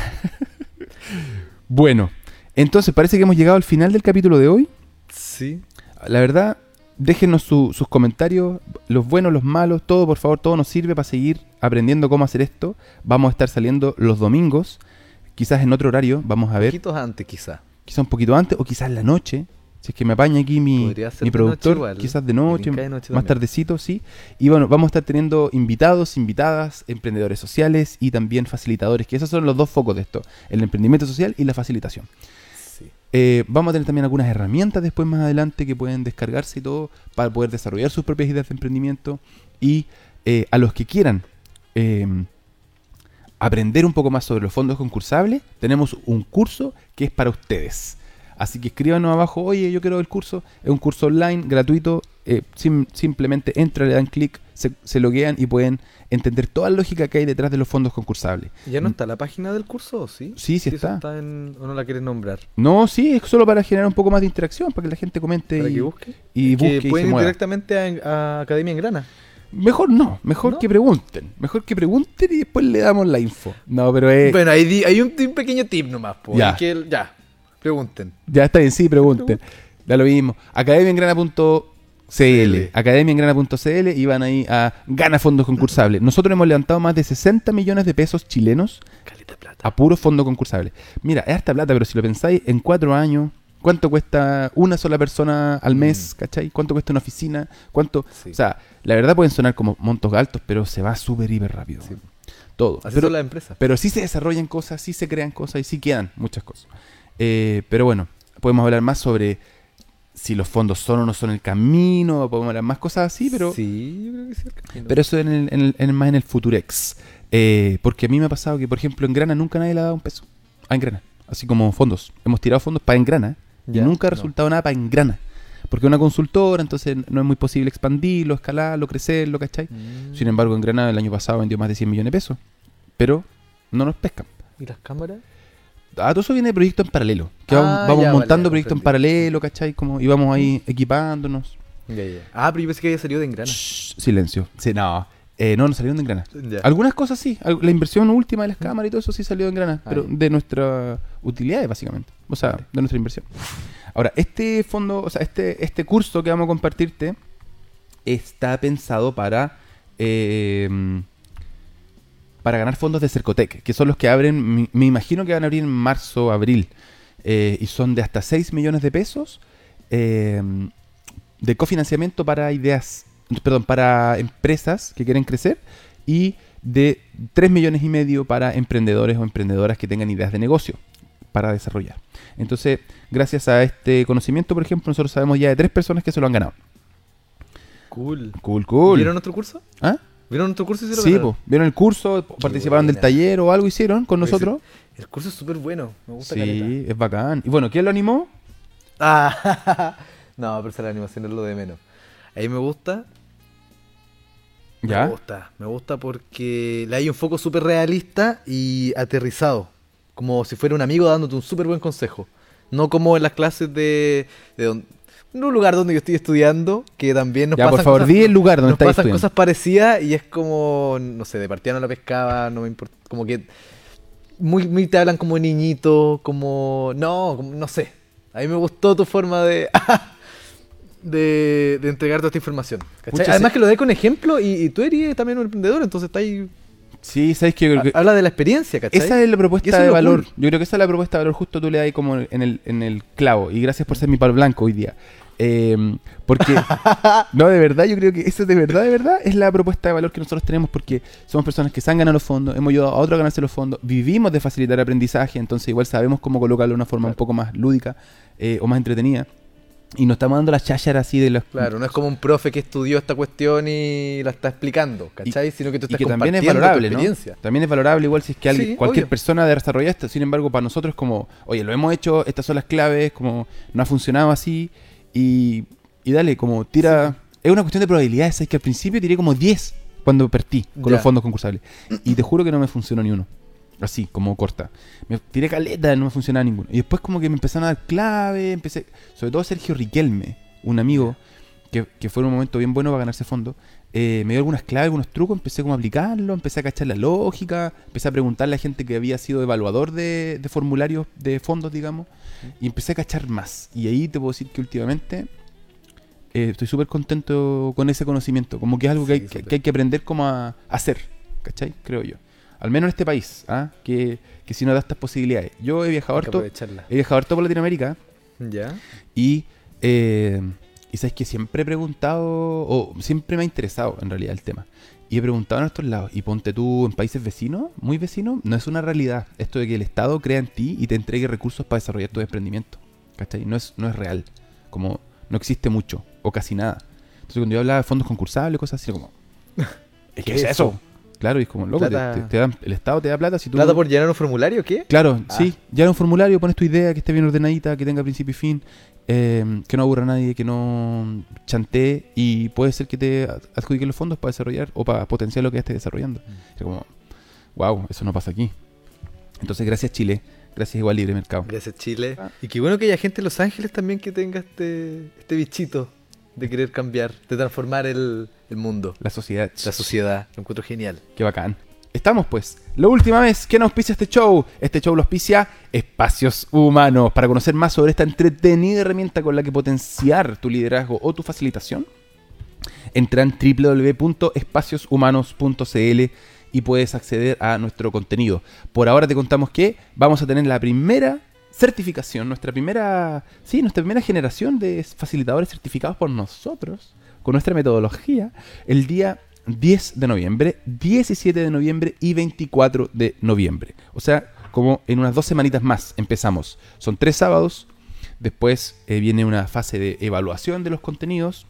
[LAUGHS] bueno, entonces parece que hemos llegado al final del capítulo de hoy. Sí. La verdad, déjenos su- sus comentarios, los buenos, los malos, todo, por favor, todo nos sirve para seguir aprendiendo cómo hacer esto. Vamos a estar saliendo los domingos, quizás en otro horario, vamos a ver, Poquitos antes, quizá. quizás un poquito antes o quizás en la noche. Si es que me apaña aquí mi, mi productor, igual. quizás de noche, de noche más tardecito, sí. Y bueno, vamos a estar teniendo invitados, invitadas, emprendedores sociales y también facilitadores, que esos son los dos focos de esto, el emprendimiento social y la facilitación. Eh, vamos a tener también algunas herramientas después más adelante que pueden descargarse y todo para poder desarrollar sus propias ideas de emprendimiento y eh, a los que quieran eh, aprender un poco más sobre los fondos concursables, tenemos un curso que es para ustedes. Así que escríbanos abajo, oye, yo quiero el curso. Es un curso online, gratuito. Eh, sim- simplemente entran, le dan clic, se, se loguean y pueden entender toda la lógica que hay detrás de los fondos concursables. ¿Ya no está la página del curso o sí? Mm. Sí, sí está. en- ¿O no la quieres nombrar? No, sí, es solo para generar un poco más de interacción, para que la gente comente Para y, que busque. y busque que y pueden se ir mueva. directamente a, a Academia en Grana. Mejor no, mejor ¿No? que pregunten. Mejor que pregunten y después le damos la info. No, pero es... Bueno, hay, un, un pequeño tip nomás, po, Ya. que ya, pregunten. Ya está bien, sí, pregunten. Da lo mismo. Academiaengrana.cl Academiaengrana.cl y van ahí a Gana Fondos Concursables. Nosotros hemos levantado más de 60 millones de pesos chilenos plata. a puro fondo concursable. Mira, es harta plata, pero si lo pensáis, en cuatro años, ¿cuánto cuesta una sola persona al mes? ¿Cachai? ¿Cuánto cuesta una oficina? ¿Cuánto? Sí. O sea, la verdad pueden sonar como montos altos, pero se va súper hiper rápido. Sí. Todo. Así Pero, son las empresas. pero sí se desarrollan cosas, sí se crean cosas y sí quedan muchas cosas. Eh, pero bueno, podemos hablar más sobre si los fondos son o no son el camino, podemos hablar más cosas así, pero, Sí, yo creo que sí. el camino. pero eso en el, en el- en el- más en el Futurex. Eh, porque a mí me ha pasado que, por ejemplo, en Grana nunca nadie le ha dado un peso. A Engrana. Así como fondos. Hemos tirado fondos para Engrana y Ya, nunca ha no. resultado nada para Engrana. Porque es una consultora, entonces no es muy posible expandirlo, escalarlo, crecerlo, ¿cachai? Mm. Sin embargo, en Granada el año pasado vendió más de 100 millones de pesos. Pero no nos pescan. ¿Y las cámaras? Ah, todo eso viene de proyectos en paralelo. Que Ah, vamos, ya, vale, montando ya proyectos en paralelo, ¿cachai? Como, y vamos ahí equipándonos. Ya, ya. Ah, pero yo pensé que había salido de Engrana. Shh, silencio. Sí, no. Eh, no, no salieron de. Ya. Algunas cosas sí. La inversión última de las cámaras y todo eso sí salió en Granada. Ah, pero de nuestra utilidad, básicamente. O sea, Vale. de nuestra inversión. Ahora, este fondo, o sea, este, este curso que vamos a compartirte está pensado para. eh, para ganar fondos de Cercotec, que son los que abren, me, me imagino que van a abrir en marzo, abril, eh, y son de hasta 6 millones de pesos eh, de cofinanciamiento para ideas, perdón, para empresas que quieren crecer y de 3 millones y medio para emprendedores o emprendedoras que tengan ideas de negocio para desarrollar. Entonces, gracias a este conocimiento, por ejemplo, nosotros sabemos ya de tres personas que se lo han ganado. Cool. Cool, cool. ¿Vieron nuestro curso? ¿Ah? ¿Vieron nuestro curso lo Sí, po. vieron el curso, participaron del taller o algo hicieron con nosotros. El curso es súper bueno. Me gusta caleta. Sí, es bacán. Y bueno, ¿quién lo animó? Ah, [LAUGHS] no, pero esa la animación es lo de menos. Ahí me gusta. Ya. Me gusta. Me gusta porque le hay un foco súper realista y aterrizado. Como si fuera un amigo dándote un súper buen consejo. No como en las clases de, en un lugar donde yo estoy estudiando, que también nos Ya, pasan por favor, cosas, di el lugar donde nos estás pasan estudiando. cosas parecidas y es como, no sé, de partida no la pescaba, no me importa, como que muy, muy te hablan como niñito, como, no, como- no sé. A mí me gustó tu forma de, [LAUGHS] de, de entregar toda esta información. Además que lo dé con ejemplo y, y tú eres también un emprendedor, entonces está ahí, Sí, sabes que habla de la experiencia, ¿cachai? esa es la propuesta de lo valor. cool. Yo creo que esa es la propuesta de valor justo tú le das ahí como en el, en el clavo. Y gracias por ser mi palo blanco hoy día. Eh, porque, [LAUGHS] no, de verdad, yo creo que eso de verdad, de verdad, es la propuesta de valor que nosotros tenemos porque somos personas que se han ganado los fondos, hemos ayudado a otros a ganarse los fondos, vivimos de facilitar aprendizaje, entonces igual sabemos cómo colocarlo de una forma un poco más lúdica eh, o más entretenida. Y nos estamos dando la cháchara así de los... Claro, no es como un profe que estudió esta cuestión y la está explicando, ¿cachai? Sino que tú y estás que también es tu valorable, ¿no? También es valorable igual si es que alguien, Sí, cualquier obvio. persona desarrolla esto. Sin embargo, para nosotros como, oye, lo hemos hecho, estas son las claves, como no ha funcionado así y, y dale, como tira... Es una cuestión de probabilidades, es que al principio tiré como 10 cuando partí con Ya. los fondos concursables. Y te juro que no me funcionó ni uno. Así, como corta. Me tiré caleta, no me funcionaba ninguno. Y después como que me empezaron a dar clave, empecé... Sobre todo Sergio Riquelme, un amigo que, que fue en un momento bien bueno para ganarse fondos, eh, me dio algunas claves, algunos trucos, empecé como a aplicarlo, empecé a cachar la lógica, empecé a preguntarle a gente que había sido evaluador de, de formularios de fondos, digamos, y empecé a cachar más. Y ahí te puedo decir que últimamente eh, estoy súper contento con ese conocimiento, como que es algo que, hay, Sí, que, súper. que hay que aprender como a hacer, ¿cachai? Creo yo. Al menos en este país, ¿ah? que, que si no da estas posibilidades. Yo he viajado harto, he viajado harto por Latinoamérica, Ya. y, eh, y sabes que siempre he preguntado, o siempre me ha interesado en realidad el tema. Y he preguntado en estos lados, y ponte tú en países vecinos, muy vecinos, no es una realidad esto de que el Estado crea en ti y te entregue recursos para desarrollar tu emprendimiento. ¿Cachai? No es, no es real. Como no existe mucho, o casi nada. Entonces cuando yo hablaba de fondos concursables, cosas así, como... [LAUGHS] ¿Qué ¿Qué es es eso? Claro, y es como, loco, te- Plata. te- te dan- el Estado te da plata si tú... ¿Plata por llenar un formulario qué? Claro, Ah. sí. En un formulario pones tu idea, que esté bien ordenadita, que tenga principio y fin, eh, que no aburra a nadie, que no chantee y puede ser que te ad- adjudiquen los fondos para desarrollar o para potenciar lo que ya estés desarrollando. Mm. Es como, wow, eso no pasa aquí. Entonces, gracias Chile, gracias igual Libre Mercado. Gracias, Chile. Ah. Y qué bueno que haya gente en Los Ángeles también que tenga este, este bichito de querer cambiar, de transformar el, el mundo, La sociedad. la sociedad. Lo encuentro genial. Qué bacán. Estamos pues. La última vez que nos auspicia este show. Este show lo auspicia Espacios Humanos. Para conocer más sobre esta entretenida herramienta con la que potenciar tu liderazgo o tu facilitación, entra en www.espacioshumanos.cl y puedes acceder a nuestro contenido. Por ahora te contamos que vamos a tener la primera certificación, nuestra primera, sí, nuestra primera generación de facilitadores certificados por nosotros, con nuestra metodología, el día 10 de noviembre, 17 de noviembre y 24 de noviembre. O sea, como en unas dos semanitas más empezamos. Son tres sábados, después eh, viene una fase de evaluación de los contenidos,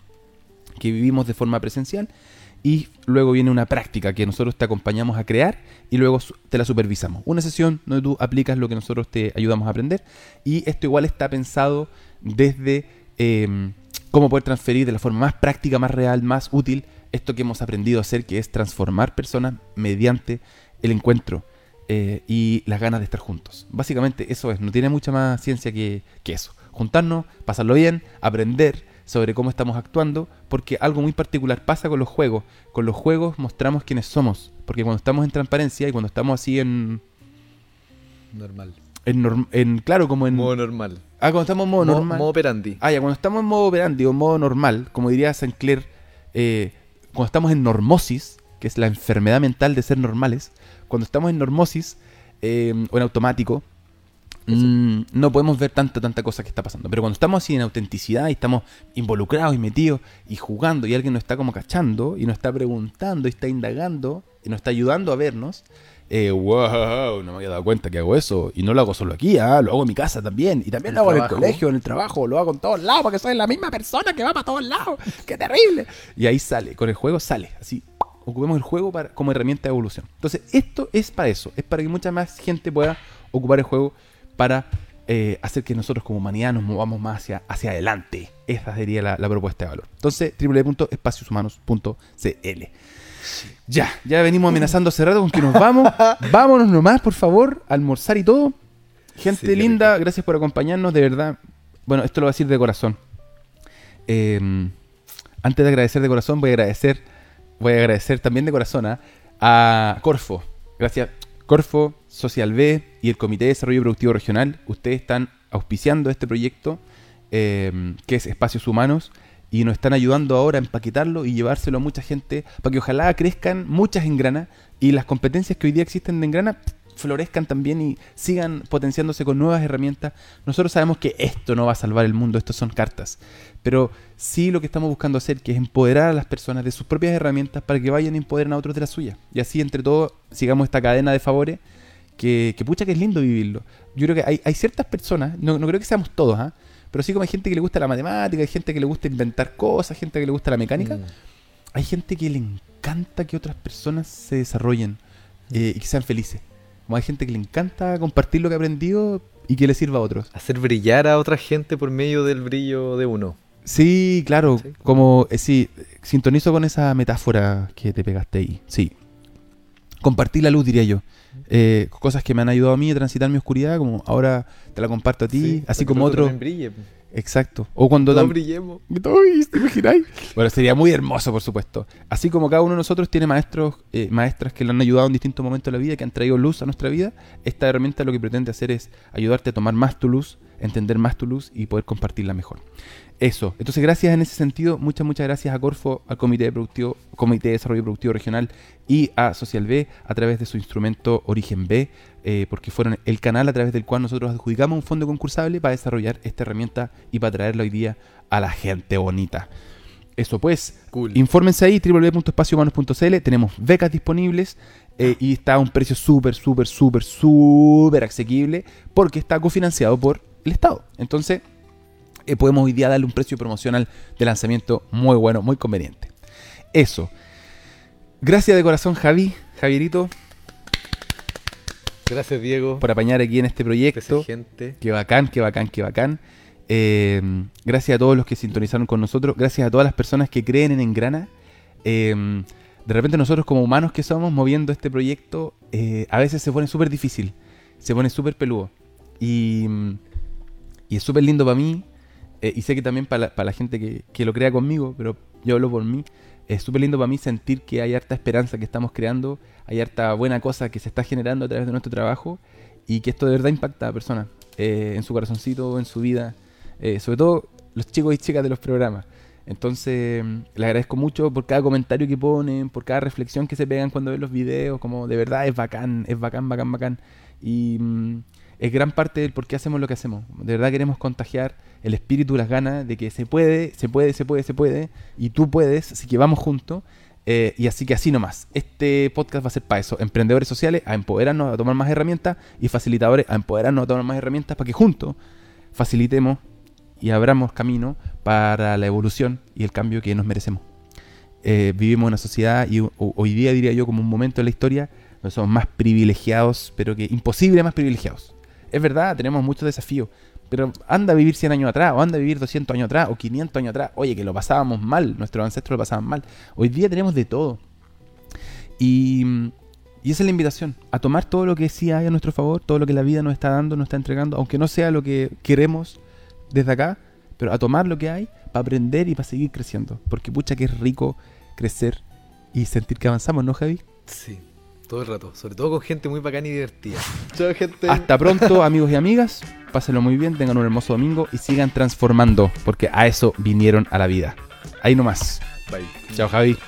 que vivimos de forma presencial y luego viene una práctica que nosotros te acompañamos a crear y luego te la supervisamos. Una sesión donde tú aplicas lo que nosotros te ayudamos a aprender y esto igual está pensado desde eh, cómo poder transferir de la forma más práctica, más real, más útil esto que hemos aprendido a hacer, que es transformar personas mediante el encuentro eh, y las ganas de estar juntos. Básicamente eso es, no tiene mucha más ciencia que, que eso. Juntarnos, pasarlo bien, aprender sobre cómo estamos actuando, porque algo muy particular pasa con los juegos. Con los juegos mostramos quiénes somos, porque cuando estamos en transparencia y cuando estamos así en, Normal. en, norm- en claro, como en... Modo normal. ah, cuando estamos en modo Mo- normal. modo operandi. Ah, ya, cuando estamos en modo operandi o modo normal, como diría Sinclair, eh, cuando estamos en normosis, que es la enfermedad mental de ser normales, cuando estamos en normosis eh, o en automático, mm, no podemos ver tanta, tanta cosa que está pasando. Pero cuando estamos así en autenticidad y estamos involucrados y metidos y jugando y alguien nos está como cachando y nos está preguntando y está indagando y nos está ayudando a vernos, eh, wow, no me había dado cuenta que hago eso. Y no lo hago solo aquí, ah, lo hago en mi casa también. Y también lo hago en el colegio, en el trabajo, lo hago en todos lados porque soy la misma persona que va para todos lados. [LAUGHS] ¡Qué terrible! Y ahí sale, con el juego sale, así. Ocupemos el juego para, como herramienta de evolución. Entonces, esto es para eso, es para que mucha más gente pueda ocupar el juego para eh, hacer que nosotros como humanidad nos movamos más hacia, hacia adelante. Esa sería la, la propuesta de valor. Entonces, www.espacioshumanos.cl. Ya, ya venimos amenazando hace rato con que nos vamos. [LAUGHS] Vámonos nomás, por favor, a almorzar y todo. Gente Sí, linda, gracias por acompañarnos, de verdad. Bueno, esto lo voy a decir de corazón. Eh, antes de agradecer de corazón, voy a agradecer, voy a agradecer también de corazón ¿ah? a Corfo. Gracias, Corfo, Social B y el Comité de Desarrollo Productivo Regional. Ustedes están auspiciando este proyecto eh, que es Espacios Humanos y nos están ayudando ahora a empaquetarlo y llevárselo a mucha gente para que ojalá crezcan muchas en grana y las competencias que hoy día existen en grana florezcan también y sigan potenciándose con nuevas herramientas. Nosotros sabemos que esto no va a salvar el mundo, esto son cartas, pero sí lo que estamos buscando hacer que es empoderar a las personas de sus propias herramientas para que vayan y empoderen a otros de las suyas. Y así entre todos sigamos esta cadena de favores que, que pucha que es lindo vivirlo. Yo creo que hay, hay ciertas personas, no, no creo que seamos todos, ¿ah? Pero sí como hay gente que le gusta la matemática, hay gente que le gusta inventar cosas, gente que le gusta la mecánica. Mm. Hay gente que le encanta que otras personas se desarrollen eh, y que sean felices. Como hay gente que le encanta compartir lo que ha aprendido y que le sirva a otros. Hacer brillar a otra gente por medio del brillo de uno. Sí, claro, Sí. como eh, sí, sintonizo con esa metáfora que te pegaste ahí. Sí. Compartir la luz, diría yo. Eh, cosas que me han ayudado a mí a transitar mi oscuridad, como ahora te la comparto a ti, Sí, así como otro. brille. Exacto. O cuando Todos brillemos. [LAUGHS] ¿te imagináis? Bueno, sería muy hermoso, por supuesto. Así como cada uno de nosotros tiene maestros, eh, maestras que le han ayudado en distintos momentos de la vida, que han traído luz a nuestra vida, esta herramienta lo que pretende hacer es ayudarte a tomar más tu luz, entender más tu luz y poder compartirla mejor. Eso. Entonces, gracias en ese sentido. Muchas, muchas gracias a Corfo, al Comité de, Productivo, Comité de Desarrollo Productivo Regional y a Social B a través de su instrumento Origen B, eh, porque fueron el canal a través del cual nosotros adjudicamos un fondo concursable para desarrollar esta herramienta y para traerla hoy día a la gente bonita. Eso pues, Cool. infórmense ahí, www.espaciohumanos.cl, tenemos becas disponibles eh, y está a un precio súper, súper, súper, súper asequible porque está cofinanciado por el Estado. Entonces, eh, podemos hoy día darle un precio promocional de lanzamiento muy bueno, muy conveniente. Eso. Gracias de corazón, Javi, Javierito, Gracias, Diego. por apañar aquí en este proyecto. Gente. Qué bacán, qué bacán, qué bacán. Eh, gracias a todos los que sintonizaron con nosotros. Gracias a todas las personas que creen en Engrana. Eh, de repente nosotros como humanos que somos moviendo este proyecto, eh, a veces se pone súper difícil. Se pone súper peludo. Y, y es súper lindo para mí. eh, y sé que también para la, para la gente que, que lo crea conmigo, pero yo hablo por mí. Es súper lindo para mí sentir que hay harta esperanza que estamos creando, hay harta buena cosa que se está generando a través de nuestro trabajo y que esto de verdad impacta a personas eh, en su corazoncito, en su vida, eh, sobre todo los chicos y chicas de los programas. Entonces, mm, les agradezco mucho por cada comentario que ponen, por cada reflexión que se pegan cuando ven los videos, como de verdad es bacán, es bacán, bacán, bacán. Y mm, es gran parte del por qué hacemos lo que hacemos. De verdad queremos contagiar el espíritu, las ganas de que se puede, se puede, se puede, se puede, y tú puedes, así que vamos juntos. Eh, y así que así nomás. Este podcast va a ser para eso. Emprendedores sociales a empoderarnos a tomar más herramientas y facilitadores a empoderarnos a tomar más herramientas para que juntos facilitemos y abramos camino para la evolución y el cambio que nos merecemos. Eh, vivimos en una sociedad y ho- hoy día diría yo como un momento de la historia donde somos más privilegiados, pero que imposible más privilegiados. Es verdad, tenemos muchos desafíos, pero anda a vivir 100 años atrás, o anda a vivir 200 años atrás, o 500 años atrás. Oye, que lo pasábamos mal, nuestros ancestros lo pasaban mal. Hoy día tenemos de todo. Y, esa es la invitación, a tomar todo lo que sí hay a nuestro favor, todo lo que la vida nos está dando, nos está entregando, aunque no sea lo que queremos desde acá, pero a tomar lo que hay para aprender y para seguir creciendo. Porque pucha que es rico crecer y sentir que avanzamos, ¿no, Javi? Sí, todo el rato. Sobre todo con gente muy bacana y divertida. [LAUGHS] Chao, gente. Hasta pronto, amigos y amigas. Pásenlo muy bien, tengan un hermoso domingo y sigan transformando, porque a eso vinieron a la vida. Ahí nomás. Bye. Chao, Javi.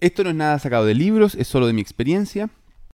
Esto no es nada sacado de libros, es solo de mi experiencia.